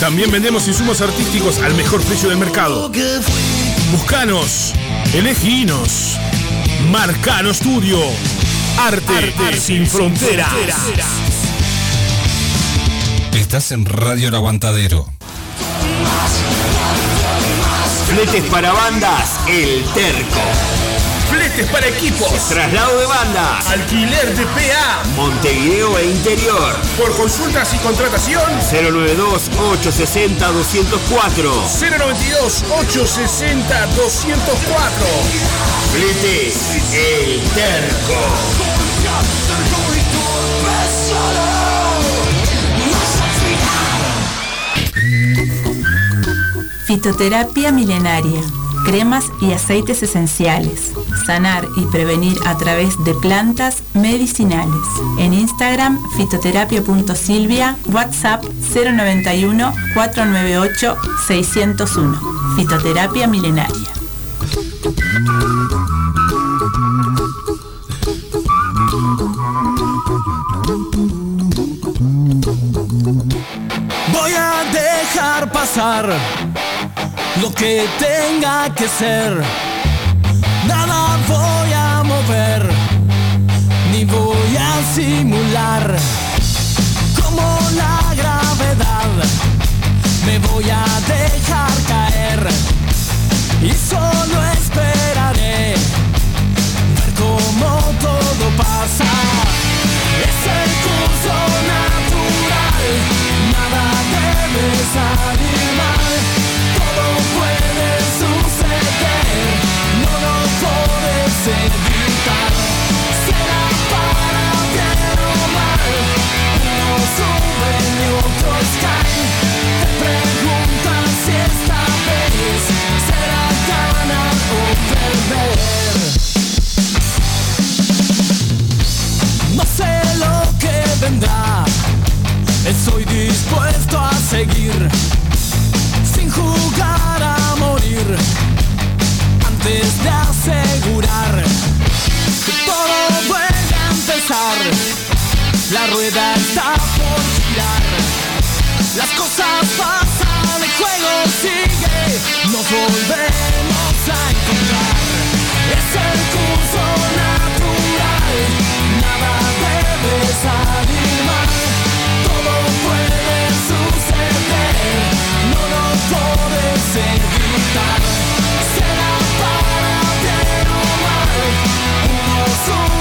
También vendemos insumos artísticos al mejor precio del mercado. Buscanos, eleginos. Marcano Studio. Arte, sin fronteras. Estás en Radio El Aguantadero. Fletes para bandas, El Terco. Para equipos. Traslado de bandas, Alquiler de PA. Montevideo e interior. Por consultas y contratación. 092-860-204. 092 860 204. Fletes, El Terco. Fitoterapia milenaria. Cremas y aceites esenciales. Sanar y prevenir a través de plantas medicinales. En Instagram, fitoterapia.silvia, WhatsApp 091 498 601. Fitoterapia milenaria. Voy a dejar pasar lo que tenga que ser. Nada voy a mover, ni voy a simular. Como la gravedad, me voy a dejar caer. Y solo esperaré ver cómo todo pasa. Estoy dispuesto a seguir, sin jugar a morir, antes de asegurar que todo vuelve a empezar. La rueda está girar, las cosas pasan, el juego sigue, nos volvemos a encontrar. Es el curso natural, nada debe salir mal, todo puede suceder, no lo puedes evitar. Será para bien o mal, unos suben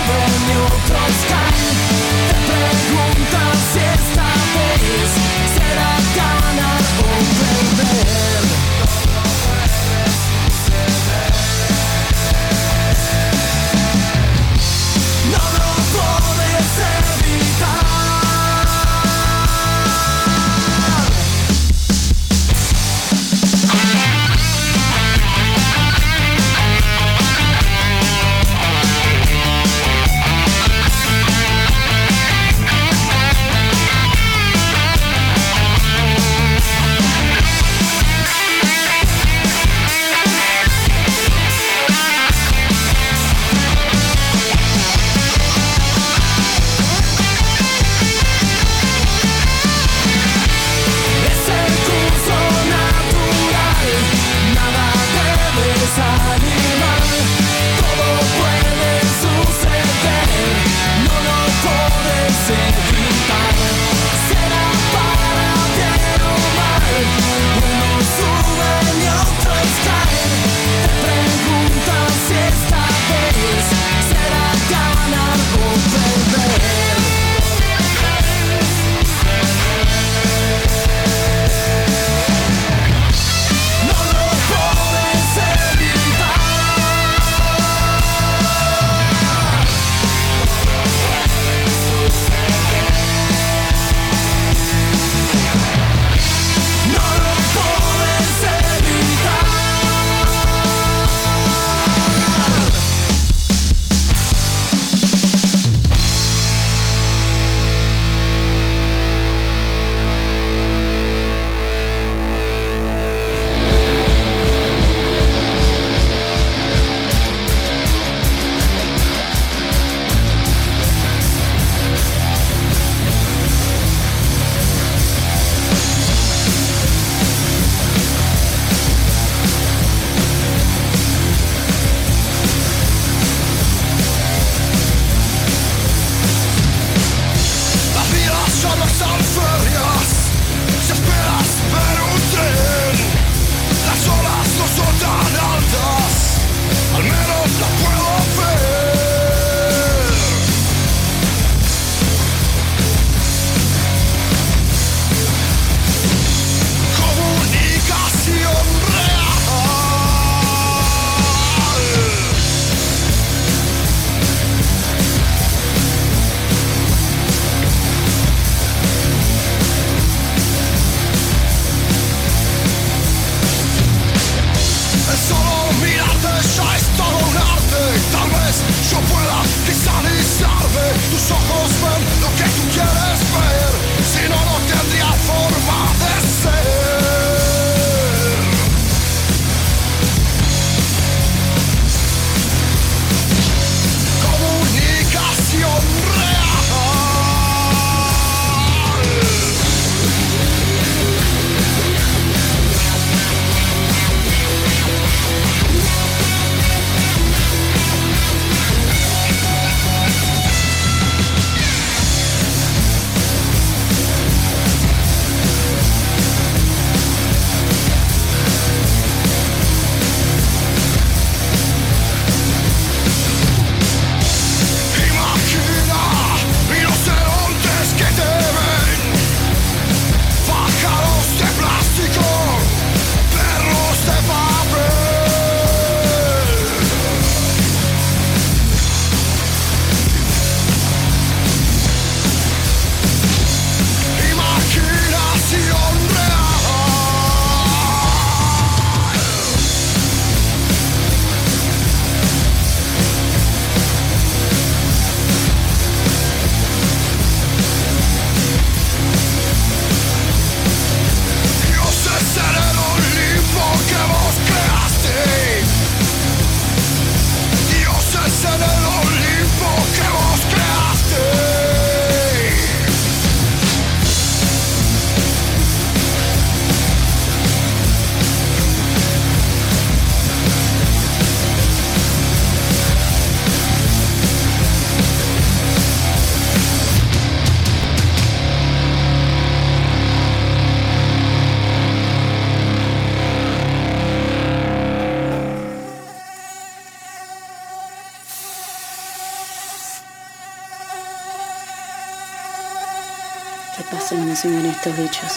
estos bichos?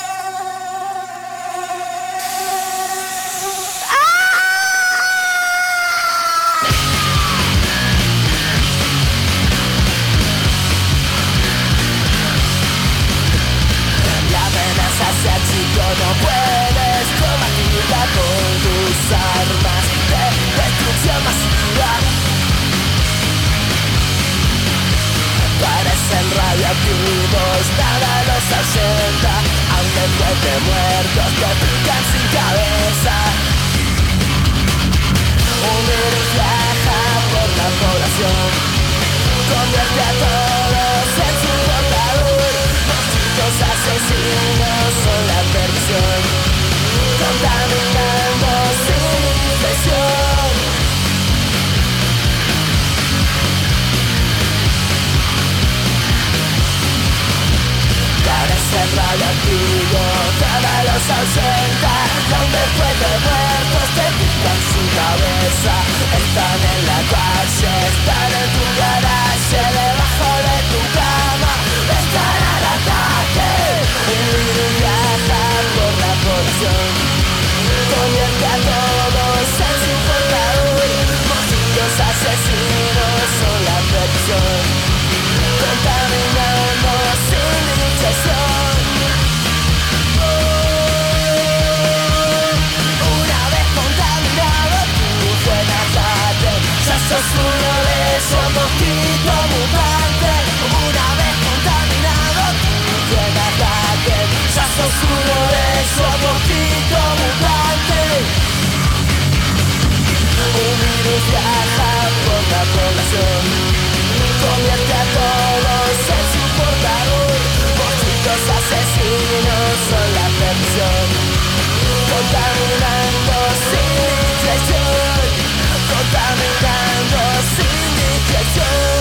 No puedes combatirla con tus armas de destrucción masiva. Parecen radioactivos, nada los ahuyenta, después de muertos te pican sin cabeza. Un virus viaja por la población, convierte a todos en su portador. Los asesinos son la perdición, Parece radioactivo, todos los ausenta, donde después de muertos te pican su cabeza. Están en la calle, están en tu garaje, debajo de tu cama, sos uno de esos mosquitos mutantes. Una vez contaminado, tú buen ataque, ya sos uno de esos mosquitos mutantes. Un virus viaja por la población, convierte a todos en su portador. Mosquitos asesinos son la perdición, contaminando sin discreción, contaminando discreción.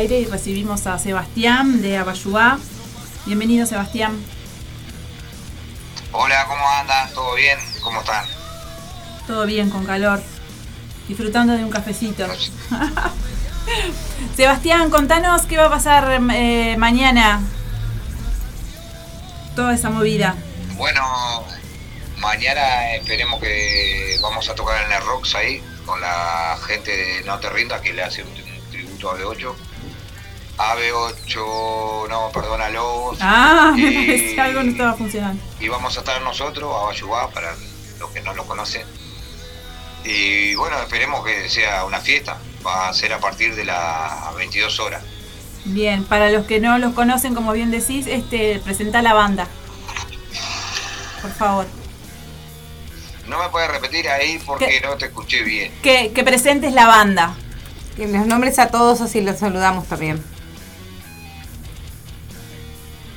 Aire y recibimos a Sebastián de Abayubá. Bienvenido, Sebastián. Hola, ¿cómo andan? ¿Todo bien? ¿Cómo están? Todo bien, con calor. Disfrutando de un cafecito. Sebastián, contanos qué va a pasar eh, mañana. Toda esa movida. Bueno, mañana esperemos que vamos a tocar en el Rocks ahí con la gente de No Te Rindas que le hace un, un tributo a B8. A B8, no, perdona, Lobos. Ah, me Y- parecía algo no estaba funcionando. y vamos a estar nosotros, a Bayubá, para los que no lo conocen. Y bueno, esperemos que sea una fiesta. Va a ser a partir de las 22 horas. Bien, para los que no los conocen, como bien decís, este, presenta la banda. Por favor. No me puedes repetir ahí porque no te escuché bien. Que, que presentes la banda. Que los nombres a todos así los saludamos también.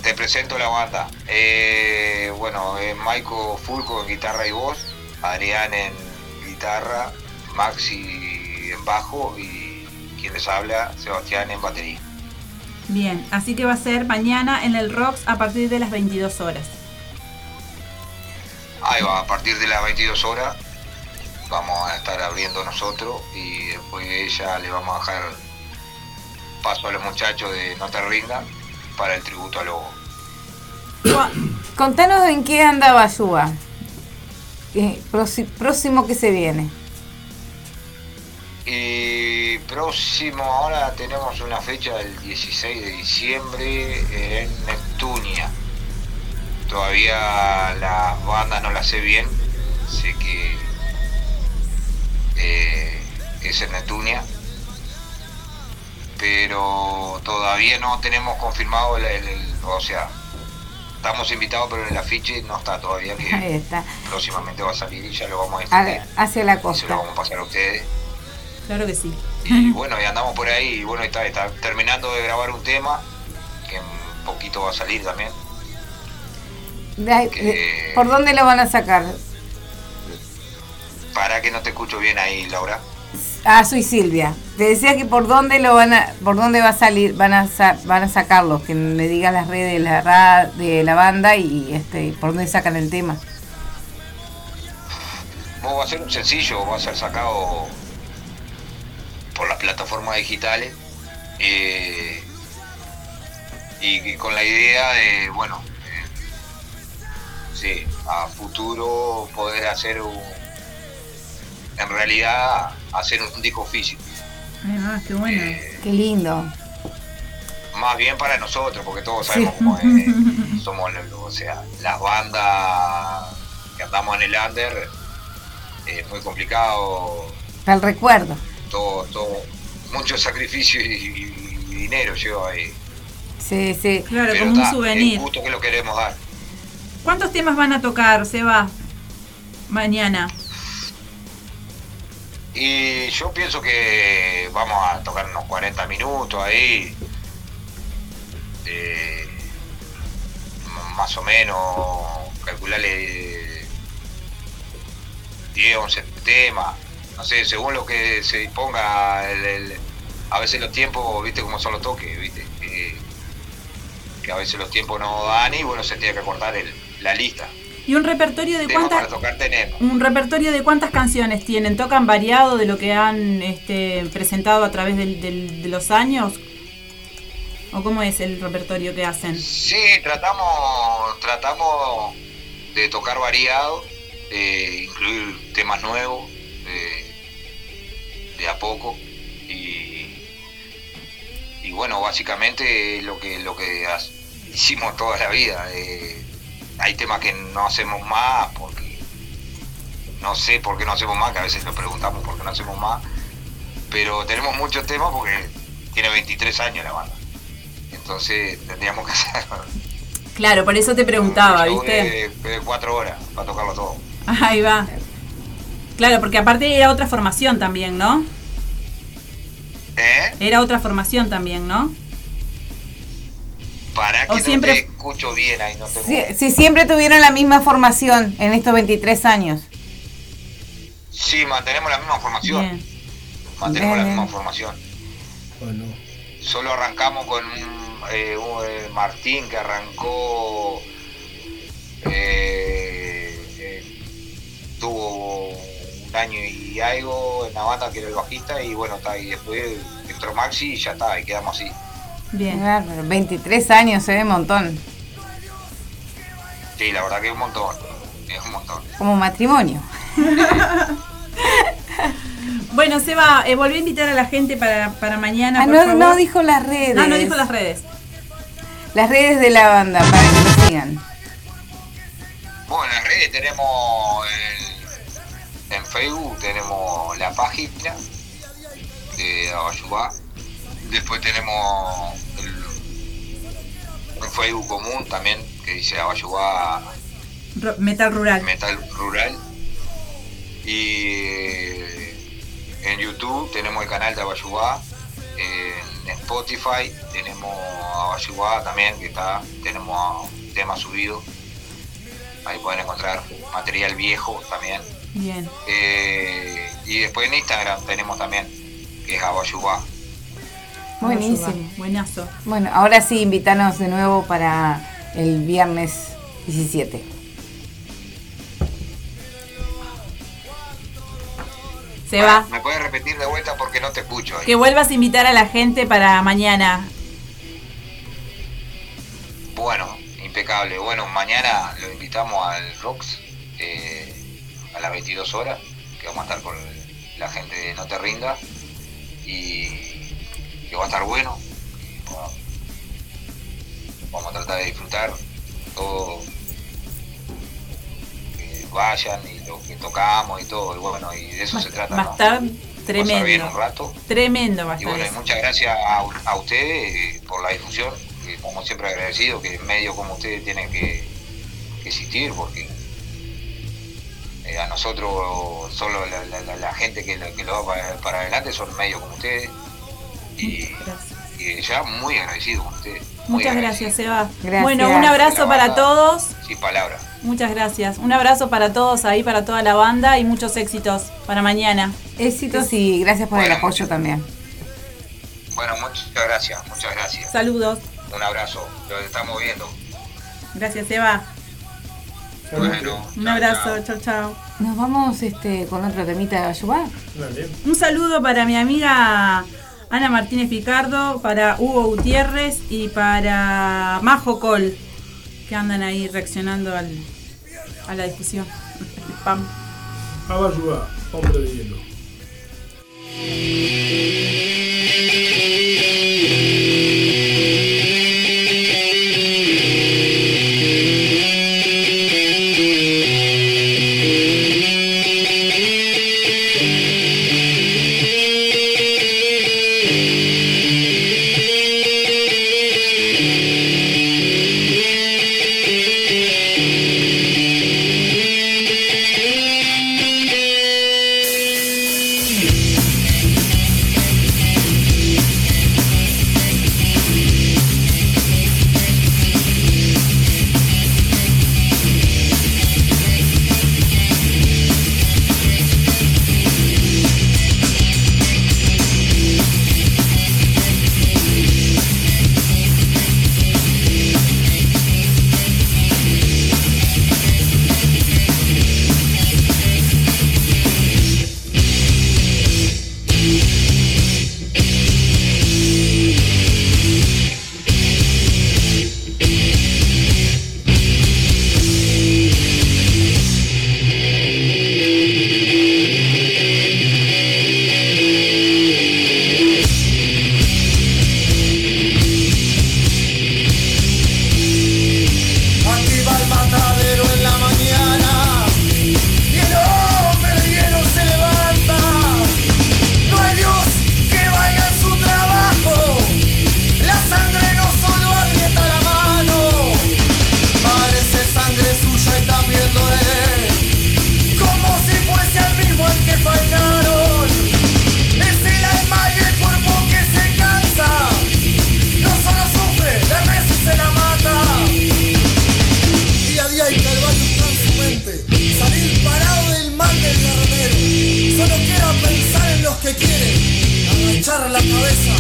Te presento la banda. Eh, bueno, eh, Maiko Fulco en guitarra y voz, Adrián en guitarra, Maxi en bajo y quien les habla, Sebastián en batería. Bien, así que va a ser mañana en el Rocks a partir de las 22 horas. Ahí va, a partir de las 22 horas vamos a estar abriendo nosotros y después de ella le vamos a dejar paso a los muchachos de No Te Rinda para el tributo a Lobo. Contanos en qué anda Bayúa. Eh, próxi- próximo que se viene. Y próximo, ahora tenemos una fecha del 16 de diciembre en Neptunia. Todavía las bandas no las sé bien, sé que eh, es en Neptunia, pero todavía no tenemos confirmado el, el- el- o sea, estamos invitados, pero en el afiche no está todavía que Ahí está. próximamente va a salir y ya lo vamos a A- hacia la y se lo costa. vamos a pasar a ustedes. Claro que sí. Y bueno, y andamos por ahí, y bueno, está, está terminando de grabar un tema, que en poquito va a salir también. De ahí- de- ¿Por dónde lo van a sacar? Para que no te escucho bien ahí, Laura. Ah, soy Silvia. Te decía que por dónde lo van a, por dónde va a salir, van a sa- van a sacarlo, que me digas las redes de la de la banda y este por dónde sacan el tema. Vos va a ser un sencillo, va a ser sacado por las plataformas digitales. eh, y, y con la idea de, bueno, eh, sí, a futuro poder hacer un, en realidad, hacer un disco físico. Ah, qué bueno. Qué lindo. Más bien para nosotros, porque todos Sí. sabemos cómo es. Somos, lo- o sea, las bandas que andamos en el under, es muy complicado, Para el recuerdo. todo, todo, mucho sacrificio y, y- y dinero lleva ahí. Sí, sí. Claro, Pero como un souvenir. Es justo que lo queremos dar. ¿Cuántos temas van a tocar, Seba? Mañana. Y yo pienso que vamos a tocar unos 40 minutos ahí. eh, más o menos, calcularle 10, 11 temas. No sé, según lo que se disponga. a veces los tiempos, viste cómo son los toques, viste. Que a veces los tiempos no dan y bueno, se tiene que cortar el- la lista. ¿Y un repertorio de cuántas para tocar tenemos. un repertorio de cuántas canciones tienen? ¿Tocan variado de lo que han este, presentado a través del- del- de los años? ¿O cómo es el repertorio que hacen? Sí, tratamos, tratamos de tocar variado, de incluir temas nuevos, de, de a poco. Y, y bueno, básicamente lo que, lo que hicimos toda la vida. eh, hay temas que no hacemos más porque no sé por qué no hacemos más, que a veces nos preguntamos por qué no hacemos más. Pero tenemos muchos temas porque tiene 23 años la banda. Entonces tendríamos que hacer Claro, por eso te preguntaba, un ¿viste? De, de cuatro horas para tocarlo todo. Ahí va. Claro, porque aparte era otra formación también, ¿no? ¿Eh? Era otra formación también, ¿no? Para O que siempre- no te escucho bien ahí, no te Si, si siempre tuvieron la misma formación en estos 23 años. Sí, mantenemos la misma formación. Bien. Mantenemos la Bien, misma bien. formación. Bueno. Solo arrancamos con un, eh, un, eh, Martín que arrancó, eh, eh, tuvo un año y algo en la banda que era el bajista y bueno, está, y después entró Maxi y ya está, y quedamos así. Bien. 23 años, se ve un montón. Sí, la verdad que es un montón, es un montón. Como matrimonio. Bueno, Seba, eh, volví a invitar a la gente para, para mañana. Ah, por no, favor. no dijo las redes. No, no dijo las redes. Las redes de la banda, para que lo sigan. Bueno, en las redes tenemos el- en Facebook tenemos la página de Abayubá. Después tenemos el- un Facebook común también que dice Abayubá Ro- Metal Rural. Metal Rural. Y eh, en YouTube tenemos el canal de Abayubá. En Spotify tenemos Abayubá también, que está, tenemos temas subidos. Ahí pueden encontrar material viejo también. Bien. Eh, y después en Instagram tenemos también, que es Abayubá. Buenísimo. Buenazo. Bueno, ahora sí, invítanos de nuevo para el viernes 17. Seba, ¿Me puedes repetir de vuelta porque no te escucho ahí? que vuelvas a invitar a la gente para mañana. Bueno, impecable. Bueno, mañana lo invitamos al Rox eh, a las 22 horas, que vamos a estar con la gente de No Te Rinda y que va a estar bueno. vamos a tratar de disfrutar todo, que vayan y lo que tocamos y todo, y bueno, y de eso se trata. Va a Pasar bien tremendo. un rato. Tremendo va a Y bueno, y muchas gracias a, a ustedes eh, por la difusión, que como siempre agradecido que medios como ustedes tienen que, que existir, porque eh, a nosotros solo la, la- la- la gente que, lo- que lo va para, para adelante son medios como ustedes. Y, y ya muy agradecido con ustedes. Muchas gracias, Seba. Gracias. Bueno, un abrazo para todos. Sin palabras. Muchas gracias. Un abrazo para todos ahí, para toda la banda y muchos éxitos para mañana. Éxitos y gracias por el apoyo también. Bueno, muchas gracias, muchas gracias. Saludos. Un abrazo, lo estamos viendo. Gracias, Seba. Bueno, Un abrazo. Chao, chao. Nos vamos este, con otro temita de Ayubá. Un saludo para mi amiga Ana Martínez Picardo, para Hugo Gutiérrez y para Majo Col, que andan ahí reaccionando al, a la discusión. Spam. Abayuá, hombre de hielo. agachar la cabeza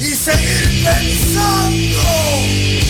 y seguir pensando.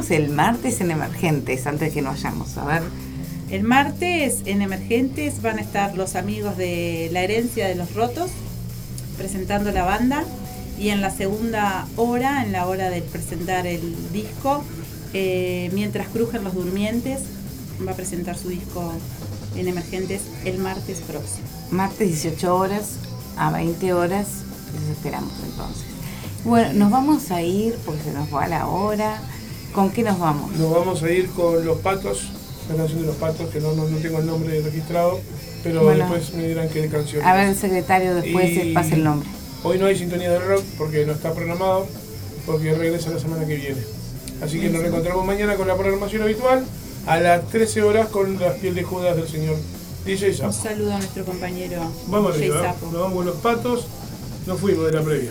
Tenemos el martes en Emergentes antes de que nos vayamos? A ver. El martes en Emergentes van a estar los amigos de La Herencia de los Rotos presentando la banda y en la segunda hora, en la hora de presentar el disco, eh, mientras crujen los durmientes, va a presentar su disco en Emergentes el martes próximo. Martes 18 horas a 20 horas. Los esperamos entonces. Bueno, nos vamos a ir porque se nos va la hora. ¿Con qué nos vamos? Nos vamos a ir con Los Patos, la canción de Los Patos, que no, no, no tengo el nombre registrado, pero Bueno. después me dirán qué canción. A ver, el secretario después Y pasa el nombre. Hoy no hay sintonía del rock porque no está programado, porque regresa la semana que viene. Así que nos reencontramos mañana con la programación habitual a las 13 horas con las piel de Judas del señor DJ Un Sapo. saludo a nuestro compañero Vamos arriba, ¿eh? Sapo. nos vamos con los patos, nos fuimos de la previa.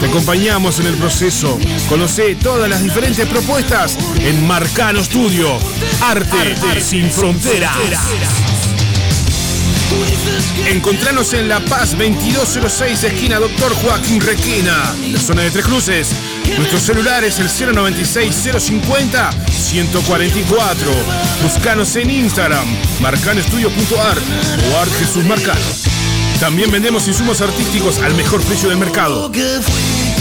Te acompañamos en el proceso. Conoce todas las diferentes propuestas en Marcano Studio. Arte, sin fronteras. Encontranos en La Paz 2206, esquina Doctor Joaquín Requena, en la zona de Tres Cruces. Nuestro celular es el 096-050-144. Buscanos en Instagram, marcanoestudio.art o Art Jesús Marcano. También vendemos insumos artísticos al mejor precio del mercado.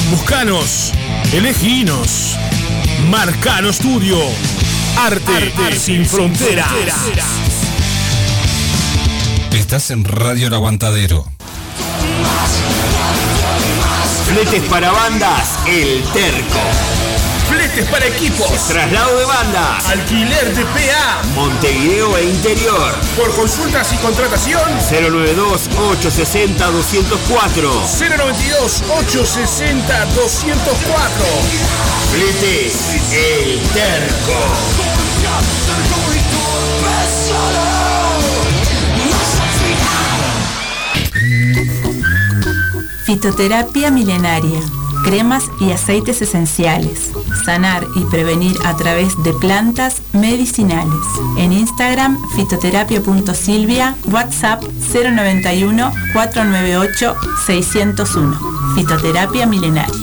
Buscanos, eleginos. Marcano Studio. Arte, sin fronteras. Estás en Radio El Aguantadero. Fletes para bandas, El Terco. Fletes para equipos. Traslado de bandas. Alquiler de PA. Montevideo e interior. Por consultas y contratación. 092-860-204. 092-860-204. Fletes, El Terco. Fitoterapia milenaria. Cremas y aceites esenciales. Sanar y prevenir a través de plantas medicinales. En Instagram, fitoterapia.silvia, WhatsApp 091 498 601. Fitoterapia milenaria.